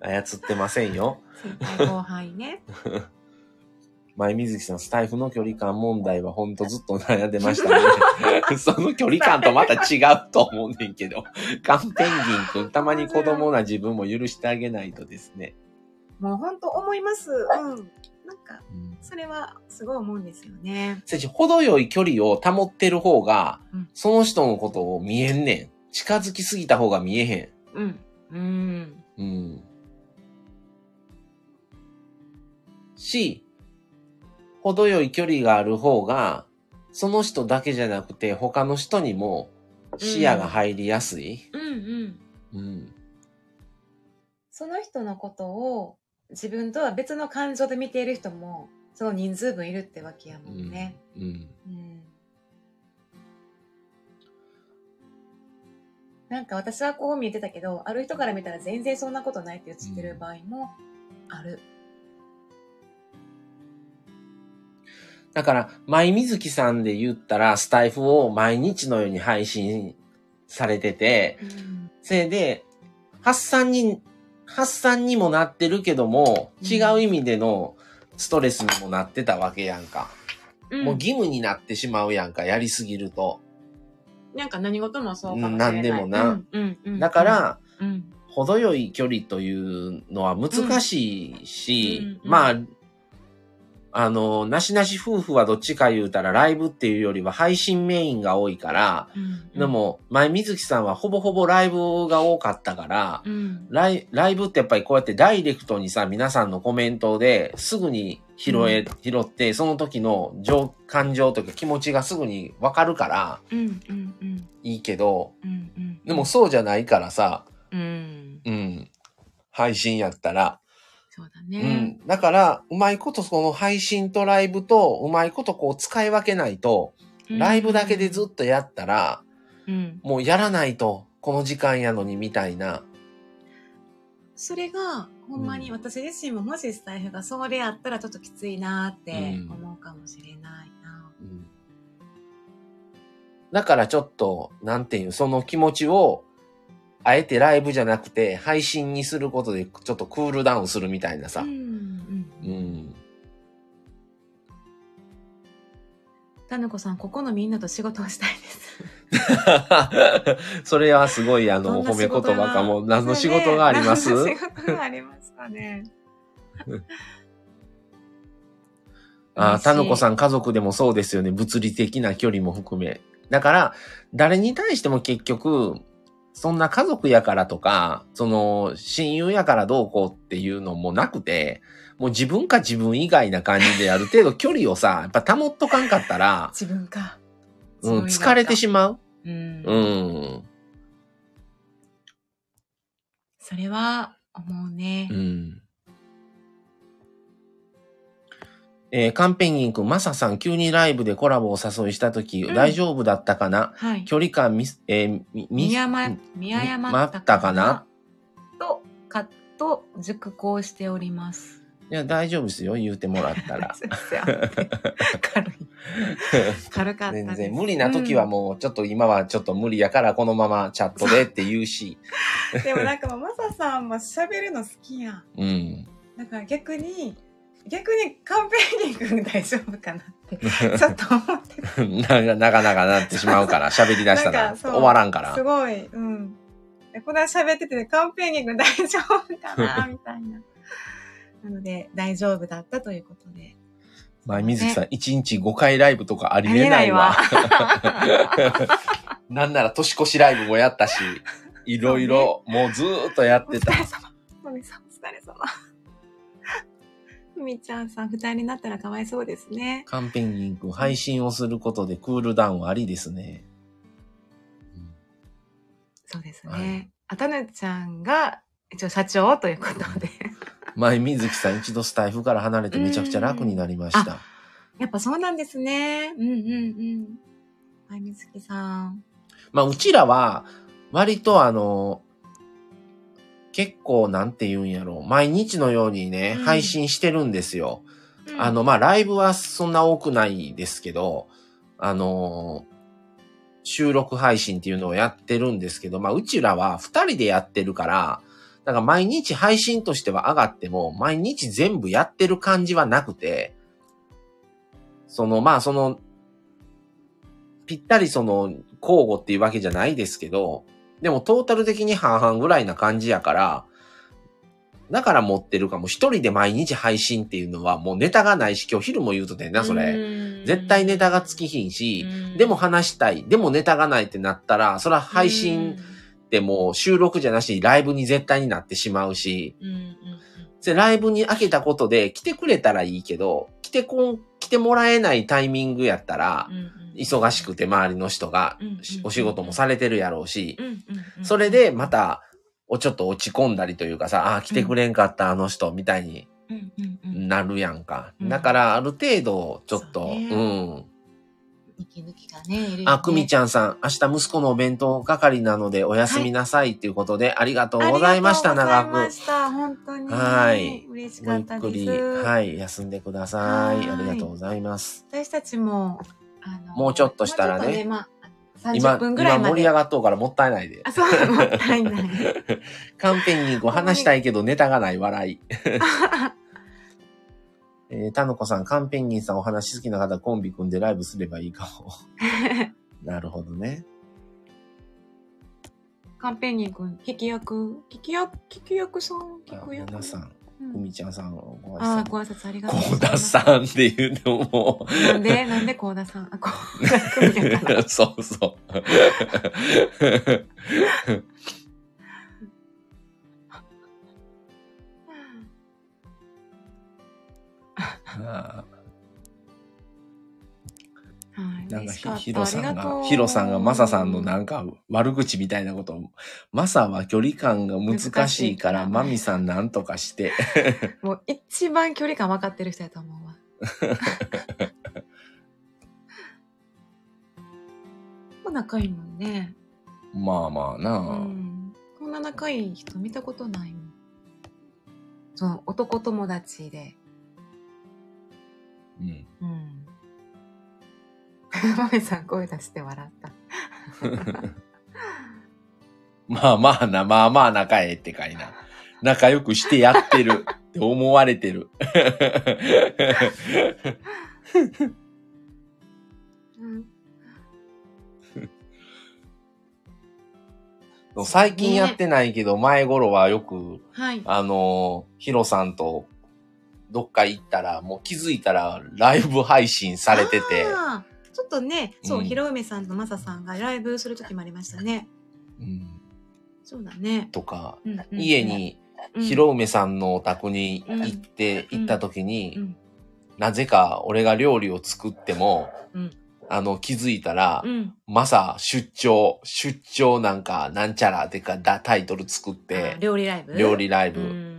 操ってませんよ。先輩後輩ね。前水木さん、スタイフの距離感問題はほんとずっと悩んでましたね。*laughs* その距離感とまた違うと思うねんけど。カンペンギンくん、たまに子供な自分も許してあげないとですね。もう本当思います。うん。なんか、うんそれはすごい思うんですよね。せやし、程よい距離を保ってる方が、うんその人のことを見えんねん。近づきすぎた方が見えへん。うん。うん。うん。し、程よい距離がある方が、その人だけじゃなくて他の人にも視野が入りやすい。うんうん。うん。その人のことを自分とは別の感情で見ている人もその人数分いるってわけやもんね。うん。うん。なんか私はこう見えてたけど、ある人から見たら全然そんなことないって映ってる場合もある。だから、舞水木さんで言ったら、スタイフを毎日のように配信されてて、うん。それで、発散に、発散にもなってるけども、うん違う意味でのストレスにもなってたわけやんか。もう義務になってしまうやんか、やりすぎると。なんか何事もそうかもしれない。なんでもなうんうんうん、だから、うん、程よい距離というのは難しいし、うんうんうんまあ、あの、なしなし夫婦はどっちか言うたらライブっていうよりは配信メインが多いから、うん、でも、前水木さんはほぼほぼライブが多かったから、うん、ライライブってやっぱりこうやってダイレクトにさ、皆さんのコメントですぐに拾え、拾って、その時の情感情というか気持ちがすぐにわかるからうん、うん、うん、いいけど、うん、うん。でもそうじゃないからさ、うん、うん、配信やったら、そうだうね。ん。だから、うまいことその配信とライブと、うまいことこう使い分けないと、ライブだけでずっとやったら、うん。もうやらないと、この時間やのにみたいな。それが、ほんまに私自身ももしスタイフがそれやったらちょっときついなってうん思うかもしれないな。うんだからちょっと、なんていう、その気持ちを、あえてライブじゃなくて、配信にすることで、ちょっとクールダウンするみたいなさうん、。うんう。ん。タヌコさん、ここのみんなと仕事をしたいです。*laughs* それはすごい、あの、褒め言葉かも。何の仕事があります、何の仕事がありますかね。*laughs* ああ、たぬこさん。ん家族でもそうですよね。物理的な距離も含め。だから、誰に対しても結局、そんな家族やからとか、その、親友やからどうこうっていうのもなくて、もう自分か自分以外な感じである程度距離をさ、*laughs* やっぱ保っとかんかったら、自分か。うん、疲れてしまう。うん。うん。それは思うねう。ん。えー、カンペンギンくん、マサさん、急にライブでコラボをお誘いしたとき、うん大丈夫だったかな？はい。距離感みす、えーみ、み見誤見誤まったかな？と、か、と、熟考しております。いや、大丈夫ですよ、言うてもらったら。*laughs* 軽い。軽かったです。全然、無理な時はもう、ちょっと今はちょっと無理やから、このままチャットでって言うし。うん。でもなんかもう、マサさんも喋るの好きやん。うん。だから逆に、逆にカンペンギン君大丈夫かなって、*laughs* ちょっと思ってた。な長々なってしまうから、喋り出したら終わらんからす。ごい、うん。えこの間喋ってて、カンペンギン君大丈夫かな *laughs* みたいな。なので、大丈夫だったということで。まあ、水木さん、1日5回ライブとかありえないわ。*laughs* なんなら年越しライブもやったし、いろいろ、もうずーっとやってた。お疲れ様。お疲れ様。ふみちゃんさん、二人になったらかわいそうですね。カンペンギン君、配信をすることでクールダウンありですね。うんそうですはいね。あたぬちゃんが、一応社長ということで。前、水木さん一度スタイフから離れてめちゃくちゃ楽になりました。やっぱそうなんですね。うんうんうん。はい、みずきさん。まあ、うちらは、割とあの、結構なんて言うんやろう。毎日のようにね、うん配信してるんですよ。うんあの、、まあ、ライブはそんな多くないですけど、あのー収録配信っていうのをやってるんですけど、まあ、うちらは二人でやってるから、だから毎日配信としては上がっても、毎日全部やってる感じはなくて、その、まあ、その、ぴったりその、交互っていうわけじゃないですけど、でもトータル的に半々ぐらいな感じやから、だから持ってるかも。一人で毎日配信っていうのはもうネタがないし、今日昼も言うとてんな、それ。絶対ネタがつきひんし、でも話したい。でもネタがないってなったら、それは配信ってもう収録じゃなし、ライブに絶対になってしまうし、ライブに開けたことで来てくれたらいいけど、来てこん、来てもらえないタイミングやったらう、んうん忙しくて周りの人がうんうんお仕事もされてるやろうし、うんうんうんそれでまた、おちょっと落ち込んだりというかさ、ああ、来てくれんかったあの人みたいに。なるやんか。うんだから、ある程度、ちょっと、そうねうん。息抜きがね、いるよね。あ、くみちゃん。さん、明日息子のお弁当係なのでおやすみなさいっていうことで、ありがとうございました、ありがとうござい長く。ました。本当に。はい嬉しごゆかっです。ったくり、はい、休んでください。はいありがとうございます。私たちも、あの、もうちょっとしたらね今、30分ぐらいまで。今盛り上がっとうからもったいないで。あ、そう、もったいない。カンペンギンこう話したいけどネタがない笑い。*laughs* えー、たのこさん、カンペンギンさんお話好きな方コンビ組んでライブすればいいかも。*laughs* なるほどね。カンペンギン君、聞き役、聞き役、聞き役さん、あ聞く役。皆さん、うみちゃんさん、ごあー、挨拶。ご挨拶ありがとうコーございます。ダさんって言うのも、なんで、なんでコーダさん、あ、コーダ君やから。そうそう。はい。ーなんかひ、ヒロさんが、ヒロさんがマサさんのなんか悪口みたいなことを、マサは距離感が難しいから、マミさんなんとかして。*laughs* もう一番距離感分かってる人やと思うわ。*laughs* もう仲いいもんね。まあまあなうあ、ん。こんな仲いい人見たことないもん。その男友達で。うん。うん。*laughs* マメさん声出して笑った。*laughs* まあまあな、まあまあ仲ええってかいな。仲良くしてやってるって思われてる。うん。最近やってないけど、前頃はよく、はい。あの、ヒロさんとどっか行ったら、もう気づいたらライブ配信されてて、ちょっとね、そう、うんひろうめさんとまささんがライブする時もありましたね。うん、そうだね。とか、うんうん家に、うん。ひろうめさんのお宅に行って、うん。行った時に、うん。なぜか俺が料理を作っても、うん。あの、気づいたら、うん。まさ、出張、出張なんか、なんちゃらってか、だタイトル作っあて、料理ライブ？料理ライブ。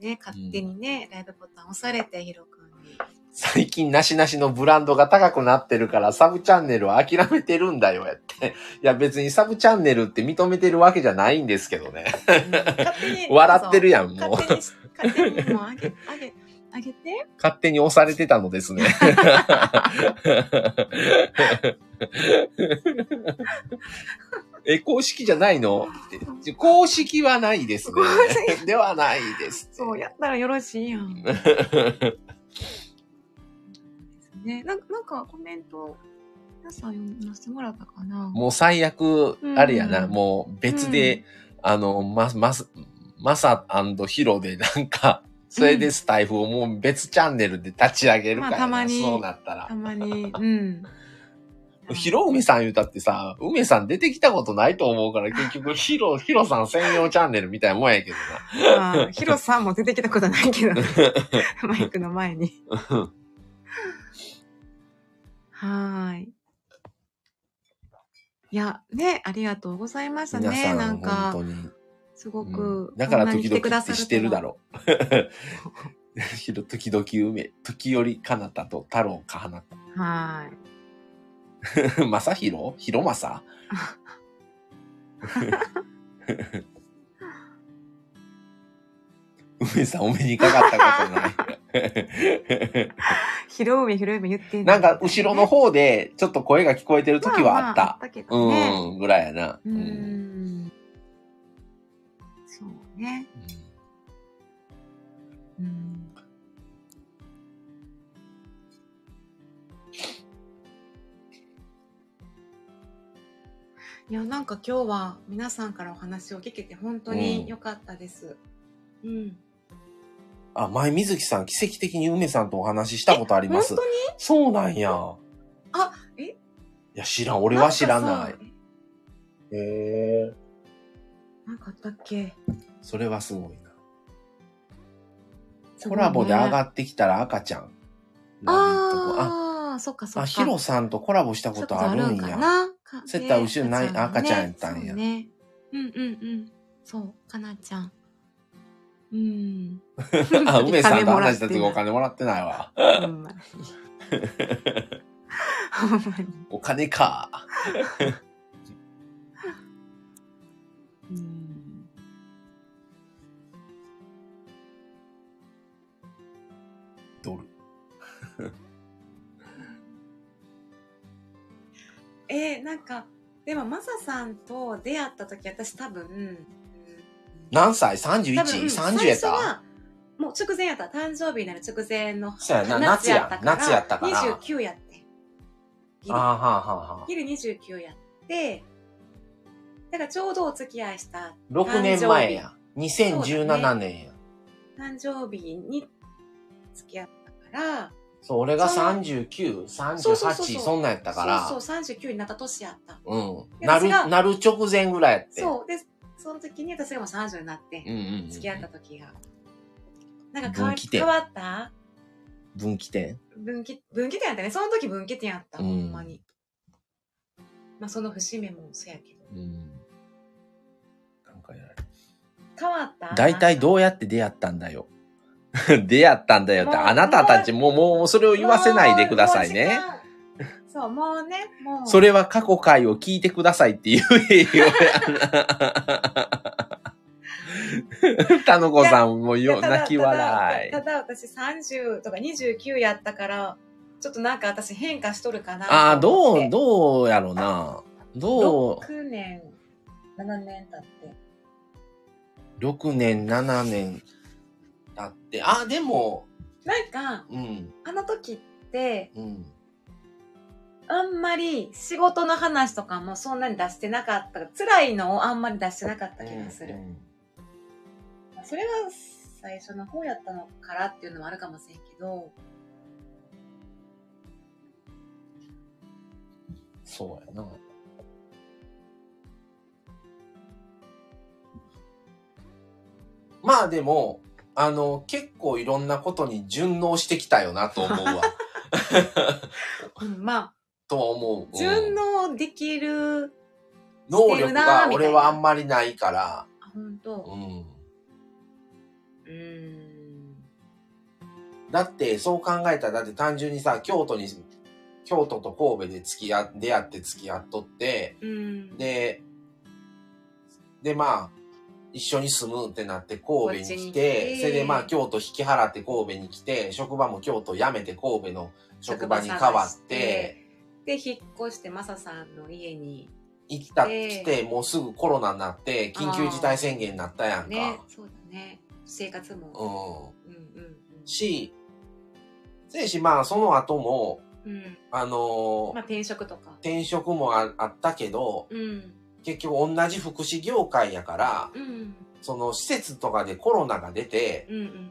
ね。勝手にね、ライブボタン押されて、ひろくんに。最近なしなしのブランドが高くなってるから、サブチャンネルは諦めてるんだよ、やって。いや、別にサブチャンネルって認めてるわけじゃないんですけどね。うん勝手に *laughs* 笑ってるやん、もう。勝手に、勝手にもうあげ、あげ、あげて。勝手に押されてたのですね。え、公式じゃないの？って公式はないです公ね。ではないです。そう、やったらよろしいやん。ね、なんなんかコメント、皆さん読ませてもらったかな？もう最悪、あれやな、うんもう別で、あの、ま、ま、まさヒロでなんか、それでスタイフをもう別チャンネルで立ち上げるからな、まあたまに。そうなったら。た。まに、うん。ヒロ梅さん言うたってさ、梅さん出てきたことないと思うから、結局ヒロ、*laughs* ヒロさん専用チャンネルみたいなもんやけどまあ、ヒロさんも出てきたことないけどね、*laughs* マイクの前に。な。はーい。いや、ね、ありがとうございましたね。皆さん、なんか本、当に。すごうく、んだから時々してるだろろう。*laughs* ひろ時々梅、時折かなたと太郎かはなう。はーい。*laughs* た。まさ *laughs* ひろひろまさ梅さんお目にかかったことない。広梅広梅言ってなんか後ろの方でちょっと声が聞こえてる時はあった。まあまああったけどね。うん、ぐらいやな。ううんん。そうね。うん。いや、なんか今日は皆さんからお話を聞けて本当に良かったです。うん。あ、前水木さん、奇跡的に梅さんとお話ししたことあります本。当に？そうなんや。あ、え？いや、知らん。俺は知らない。へえ。なんかあったっけ？それはすごいな。コラボで上がってきたら赤ちゃん。あああ、そっかそっあ、か。ヒロさんとコラボしたことあるんかや。なかそうやったら後ろないね赤ちゃんやったんやね。うんうんうん。そう、かなちゃん。うん。うん。あ、梅さんと話した時お金もらってないわ。ほんまに。ほんまに。お金か。*laughs* うん。えー、なんか、でも、マサさんと出会った時、私多分、うん何歳多分、?31?30 うんや最ったもう直前やった。誕生日になる直前のそうやな夏やったから。夏やったから29やって。ギリあーはあはあはあ。ギリ29やって、だからちょうどお付き合いした6年前や。2017年や。誕生日に付き合ったから、そう、俺がその39、そうそうそうそう38、そんなんやったから。そうそう、39になった年やった。うん。なる、で私がなる直前ぐらいやって。そう。で、その時に私がもう30になってう、んうんうん。付き合った時が。なんか変わ分岐点変わった？分岐点。分岐、分岐点やったね。その時分岐点やった、うんほんまに。まあその節目もそうやけど。うん。なんかやられ変わった？大体どうやって出会ったんだよ。*laughs* 出会ったんだよって、あなたたちもう、もうそれを言わせないでくださいね。。そう、もうね、もう。それは過去回を聞いてくださいって言えよ。たのこさんもよ、泣き笑いた。だただ私30とか29やったから、ちょっとなんか私変化しとるかなああ、どう、うどうやろな。どう、6年、7年経って。6年、7年経って、あ、でも、なんか、うん、あの時って、うん。あんまり仕事の話とかもそんなに出してなかった。辛いのをあんまり出してなかった気がする。うんまあそれは最初の方やったのからっていうのもあるかもしれんけど、そうやな。まあでも、あの、結構いろんなことに順応してきたよなと思うわ。*laughs* うんまとは思う。あ、順応できる、能力が俺はあんまりないから、あ、本当うん。うーん。だって、そう考えたら、だって単純にさ、京都に、京都と神戸で付き合、出会って付き合っとって、うん。で、で、まあ、一緒に住むってなって神戸に来て、てそれでまあ京都引き払って神戸に来て、職場も京都辞めて神戸の職場に変わって、で、引っ越してマサさんの家に、行った、で来て、もうすぐコロナになって、緊急事態宣言になったやんか。ね、そうだね。生活も。ううんうんん。し、せやし、まあその後も、うん。うん。あのーまあ、転職とか。転職もああったけど、うん。結局同じ福祉業界やから、うん。その施設とかでコロナが出て、うんうんうん。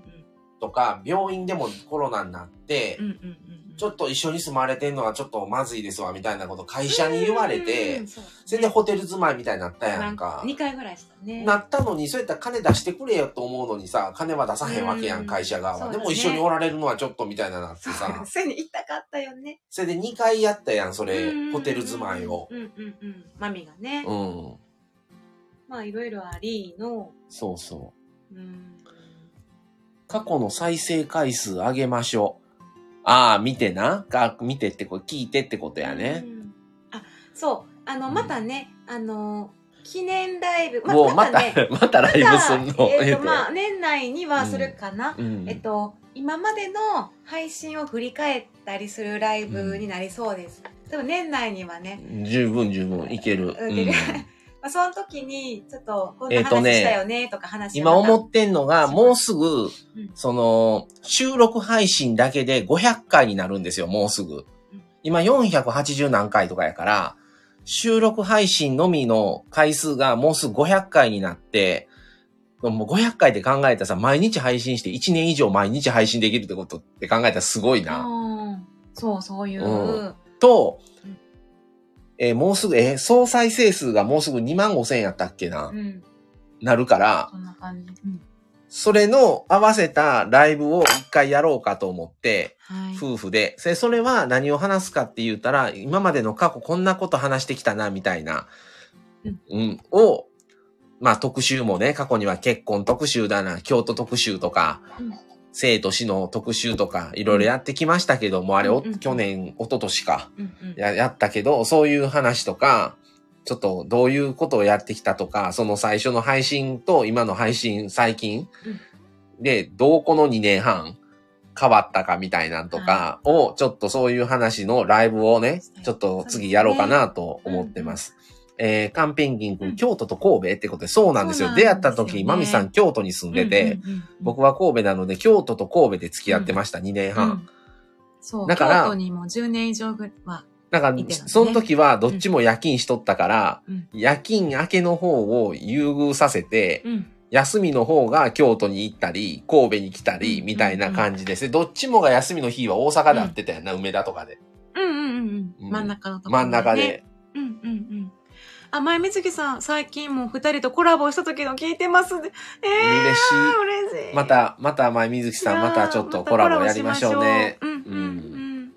とか、病院でもコロナになって、うんうんうん。ちょっと一緒に住まれてんのはちょっとまずいですわ、みたいなこと会社に言われてうん、それでホテル住まいみたいになったやなんんか。2回ぐらいしたね。なったのに、そういったら金出してくれよと思うのにさ、金は出さへんわけやうんん、会社側は。でも一緒におられるのはちょっとみたいななってさ。それに行きたかったよね。それで2回やったやん、それホテル住まいを。うんうんうん。マミがね。うん。まあ、いろいろありの、そうそう。うん。過去の再生回数上げましょう。ああ、見てな。が見てってこ聞いてってことやねう。ん。あ、そう。あの、うんまたね、あの、記念ライブ、もうまたまたね、、*laughs* またライブすんの？えっ、と、えっとまあ、年内にはするかな。うんえっと、今までの配信を振り返ったりするライブになりそうです。でも年内にはね、十分十分いける。まあ、その時に、ちょっと、こんな話したよね、とか話今思っってんのが、もうすぐ、うんその、収録配信だけで500回になるんですよ、もうすぐうん。今480何回とかやから、収録配信のみの回数がもうすぐ500回になって、もう500回で考えたらさ、毎日配信して1年以上毎日配信できるってことって考えたらすごいな。うんそう、そういう。うんとうん、えーもうすぐ、えー総再生数がもうすぐ2万5千やったっけな、うん。なるから、そんな感じ。うん。それの合わせたライブを一回やろうかと思って、はい。夫婦で。それそれは何を話すかって言ったら、今までの過去こんなこと話してきたな、みたいな、うんうん、を、まあ特集もね、過去には結婚特集だな、京都特集とか、うん生と死の特集とか、いろいろやってきましたけども、あれ、去年、一昨年か、うんうん。や、やったけど、そういう話とか、ちょっとどういうことをやってきたとか、その最初の配信と今の配信最近で、どうこの2年半変わったかみたいなんとかを、ちょっとそういう話のライブをね、ちょっと次やろうかなと思ってます。えー、カンペンギン君、うん京都と神戸ってことで、そうなんですよ。すよね出会った時、マミさん京都に住んでて、うんうんうんうん僕は神戸なので、京都と神戸で付き合ってました、2年半。うんそう、だから京都にも10年以上ぐらいは、だから、ねその時はどっちも夜勤しとったから、うん夜勤明けの方を優遇させて、うん休みの方が京都に行ったり、神戸に来たり、うんみたいな感じですね。どっちもが休みの日は大阪で会ってたよな、梅田とかで。うんうんうんううんん。真ん中のところ、真ん中で。。うんうんうん。あ、前水木さん、最近も二人とコラボした時の聞いてます。えー、嬉し嬉しい。また、また前水木さん、またちょっとコラボやりましょうね。うんうんううんん。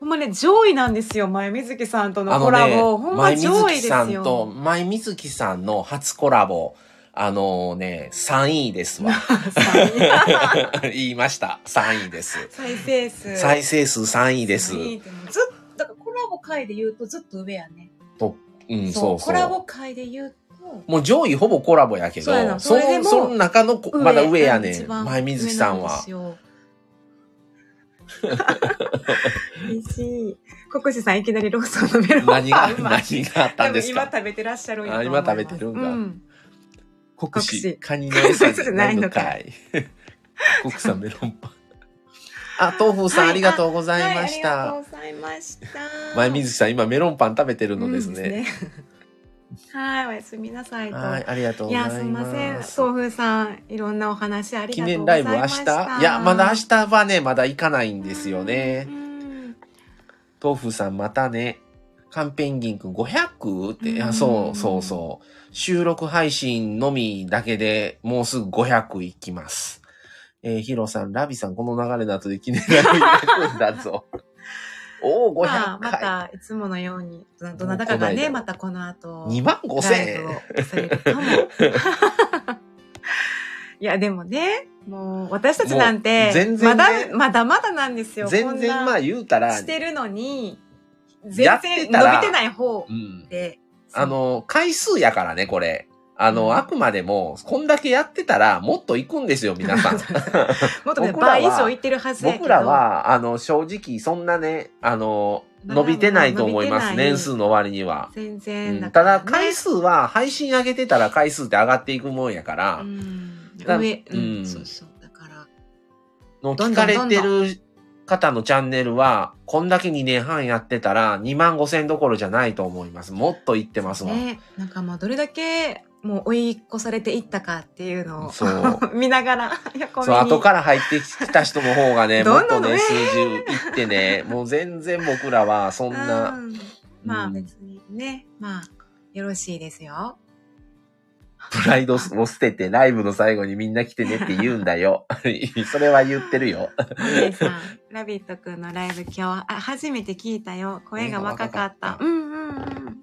ほんまね、上位なんですよ、前水木さんとのコラボ。ほん、ま上位です木さんと、よ。前水木さんの初コラボ、あのね、3位ですわ。*laughs* 言いました。3位です。再生数。再生数3位です。ずっと、だからコラボ回で言うとずっと上やね。うん、そうそう。コラボ回で言うと、もう上位ほぼコラボやけど、そうやなそそれでものその中のこまだ上やねん。一番前水木さんは。上なんですよ。*laughs* 嬉しい。国士さんいきなりローソンのメロンパン何が、何があったんですか？多分今食べてらっしゃるんやと思いあ今食べてるんだうん。国国士士、カニの餌じゃないのかい。国産 *laughs* メロンパン。あ、豆腐さん、はいありがとうございましはいありがとた。うございました。前水木さん、今メロンパン食べてるのですうんね。はい、おやすみなさいと。はい、ありがとういや、ございすみません。ます。豆腐さん、いろんなお話あり記がとうご念ライブ明ざいました。日？いや、まだ明日はね、まだ行かないんですよねう。ん。豆腐さんまたね、カンペンギンくん500って、いや、うんそうそうそう。収録配信のみだけでもうすぐ500いきます。えーヒロさん、ラビさん、この流れの後で記念ライブ行くんだぞ。*laughs* おお、500まあ、ま回。た、いつものように、どなたかがね、またこの後、2万5千円されるかも。*laughs* いや、でもね、もう、私たちなんもてう、全然まねだ、まだまだなんですよ。全然まああ、言うたら、してるのに、や全然伸びてない方うん。で、あの、回数やからね、これ。あの、うんあくまでも、こんだけやってたら、もっと行くんですよ、皆さん。*laughs* もっとね、倍以上いってるはずやけど。僕らは、あの、正直、そんなね、あの、伸びてないと思います。年数の割には。全う然んただ、ね回数は、配信上げてたら回数って上がっていくもんやからう、んだ上、ううんん、そうそう。だから、の聞かれてる方のチャンネルは、こんだけ2年半やってたら、2万5千どころじゃないと思います。もっといってますわ。ね、なんかもうどれだけ、もう追い越されていったかっていうのを、そう *laughs* 見ながら、横そう。後から入ってきた人の方がね、*laughs* もっとね、数字いってね、もう全然僕らはそんな、うんまあうん別にね、まあ、よろしいですよ。プライドを捨ててライブの最後にみんな来てねって言うんだよ。*laughs* それは言ってるよ。皆さん、ラビットくんのライブ今日、あ、初めて聞いたよ。声が若かった。声うんうんうん。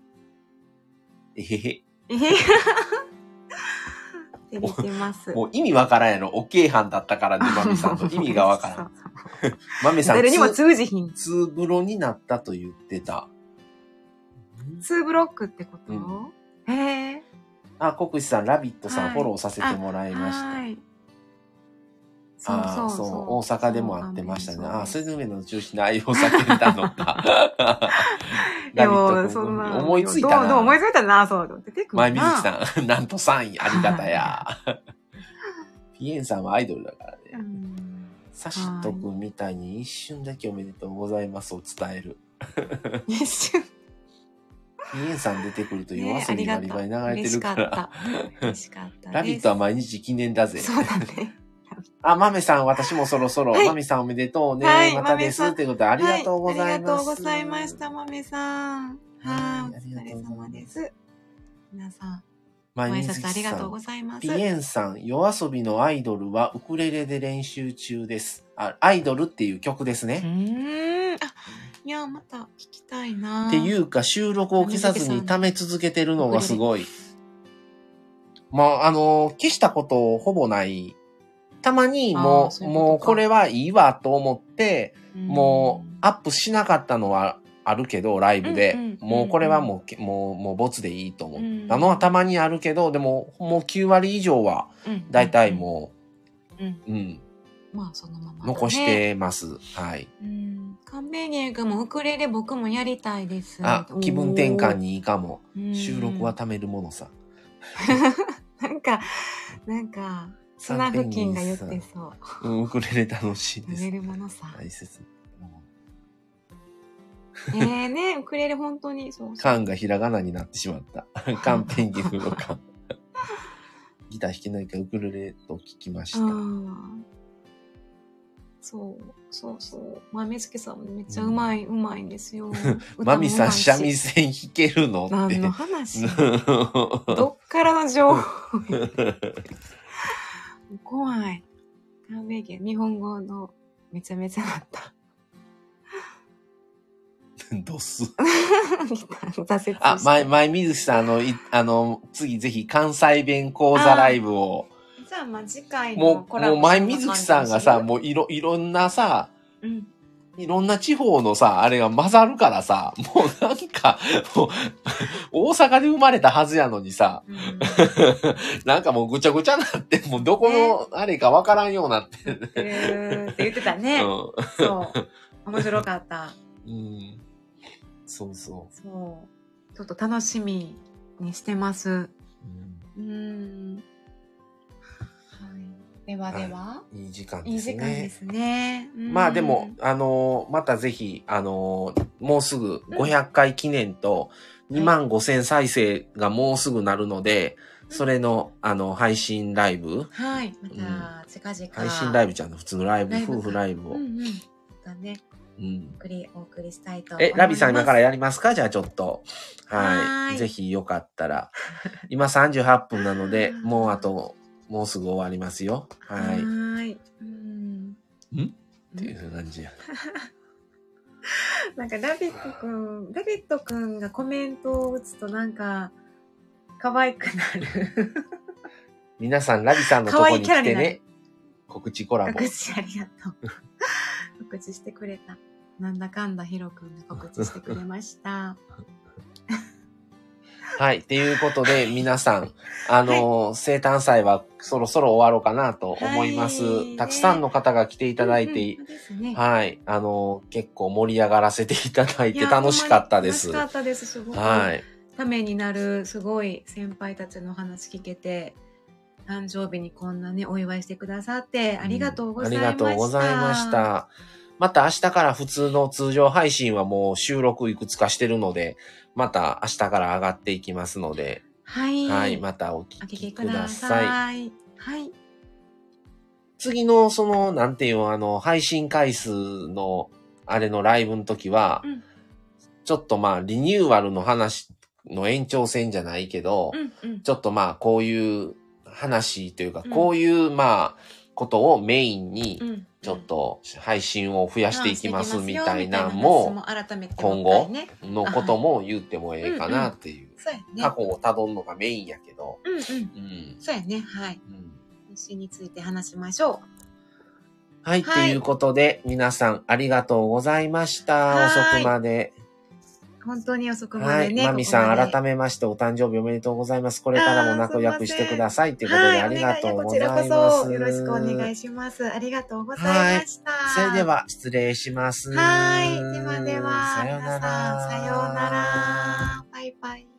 えへへ。*laughs* えへます。*laughs* もう意味わからんやろ。おけいはんだったからね、*laughs* マミさんの意味がわからん。そうマミさん、誰にもツ通じひん。ツーブロになったと言ってた。ツーブロックってこと、うへえ。あ、国士さん、ラビットさん、はいフォローさせてもらいました。はい。ああ、そう大阪でも会ってましたね。ああ、それれで上の中心の愛を叫んだのか。*laughs* いやラビッもそんな。思いついたどうどうな。思いついたな、そう。出てくるな。前水木さん、*laughs* なんと3位、ありがたや。ピエンさんはアイドルだからね。うん。サシット君みたいに一瞬だけおめでとうございますを伝える。一瞬。ピエンさん出てくると夜ね、遊びバリバリ流れてるから。嬉しかった。嬉しかった。ラビットは毎日記念だぜ。そうだね。あ、マメさん、私もそろそろ、はいマメさんおめでとうね。はいまたです。ということで、ありがとうございます。はありがとうございました、まめさん。ははいい、お疲れ様です。皆さん、ご前挨水木さん拶ありがとうございます。ピエンさん、夜遊びのアイドルはウクレレで練習中です。あ、アイドルっていう曲ですうね。ーん。あ、いや、また聞きたいな。っていうか、収録を消さずに貯め続けてるのがすごい。まあ、あの、消したことほぼない。たまにもう、ういうもうこれはいいわと思って、うんもうアップしなかったのはあるけど、ライブで。うんうんもうこれはもうけ、もう、もうボツでいいと思うんったのはたまにあるけど、でももう9割以上は、うんだいたいもうん、うんう、うん、まあそのままだね、残してます。はい。うん。カンベーニン君もウクレレ僕もやりたいです。あ、気分転換にいいかも。収録はうん貯めるものさ。*laughs* なんか、なんか、砂付近が言ってそう。うん、ウクレレ楽しいです食べ。るものさ。大切。ええね、ウクレレ本当にそう。缶がひらがなになってしまった。*laughs* 缶ペンギンの缶。ギター弾けないからウクレレと聞きました。うんそう、そうそう。豆月さんもめっちゃうまい、うまいんですよ。*laughs* マミさん、三味線線弾けるのって。何の話？*laughs* どっからの情報怖い。カンベーゲン、日本語のめちゃめちゃだった。*laughs* ドス。*laughs* 挫あ、前、前水木さん、あの、いあの、次ぜひ関西弁講座ライブを。じゃあ、まあ、次回のもう、コラボもう前水木さんがさ、う、もういろ、いろんなさ、うん、いろんな地方のさ、あれが混ざるからさ、もうなんか、もう、大阪で生まれたはずやのにさ、うんなんかもうぐちゃぐちゃなって、もうどこのあれかわからんようになって。えーって言ってたね。うそう。面白かった。ん。うん。そうそそう。ちょっと楽しみにしてます。う。うん。はい。では？では、うん、いい時間いいですね。時間ですね。うんまあでも、、あのーまたぜひ、あのーもうすぐ500回記念と2万5千再生がもうすぐなるので、それの、あの、配信ライブ、はい。また、近々。配信ライブちゃんの普通のライブ、ライブか夫婦ライブを。うんうん。またね、うんお送り、お送りしたいと思いえ、ます。ラビさん今からやりますか？じゃあちょっと。はいぜひよかったら。今38分なので、*laughs* もうあと、もうすぐ終わりますよ。は。はいーい。うん。っていう感じや。*laughs* なんか、ラビットくん、ラビットくんがコメントを打つとなんか、可愛くなる。皆さん、ラビさんのとこに来てね。告知コラボ。告知ありがとう。*laughs* 告知してくれた。なんだかんだヒロくんが告知してくれました。*laughs* はい。っていうことで、皆さん、あのー、生誕祭はそろそろ終わろうかなと思います。はいたくさんの方が来ていただいて、うんうんね。はい。あのー、結構盛り上がらせていただいて楽しかったです。楽しかったです。すごく。はい。ためになる、すごい先輩たちの話聞けて、誕生日にこんなね、お祝いしてくださって、ありがとうございました。ありがとうございまし。た。また明日から普通の通常配信はもう収録いくつかしてるので、また明日から上がっていきますので、はい。はい、またおお聞聞きくだささい。い。はい。次のその、なんていうの、あの、配信回数の、あれのライブの時は、うんちょっとまあ、リニューアルの話の延長線じゃないけど、うんうん。ちょっとまあ、こういう話というか、うんこういうまあ、ことをメインに、うんちょっと配信を増やしていきますみたいなのみも、今後。のことも言ってもええかなっていう。過去を辿るのがメインやけど。うんうん。うん。そうやね。はい。うん配信について話しましょはい、はいということで、皆さんありがとうございました。はい遅くまで。う。本当に遅くまはい。でね。まみさん、ここまで改めましてお誕生日おめでとうございます。これからも仲良くしてください。ということで、はい、ありがとうございます。こちらこそよろしくお願いします。ありがとうございました。それで。は、失礼します。はい。ではでは。さようなら。皆さんさようなら。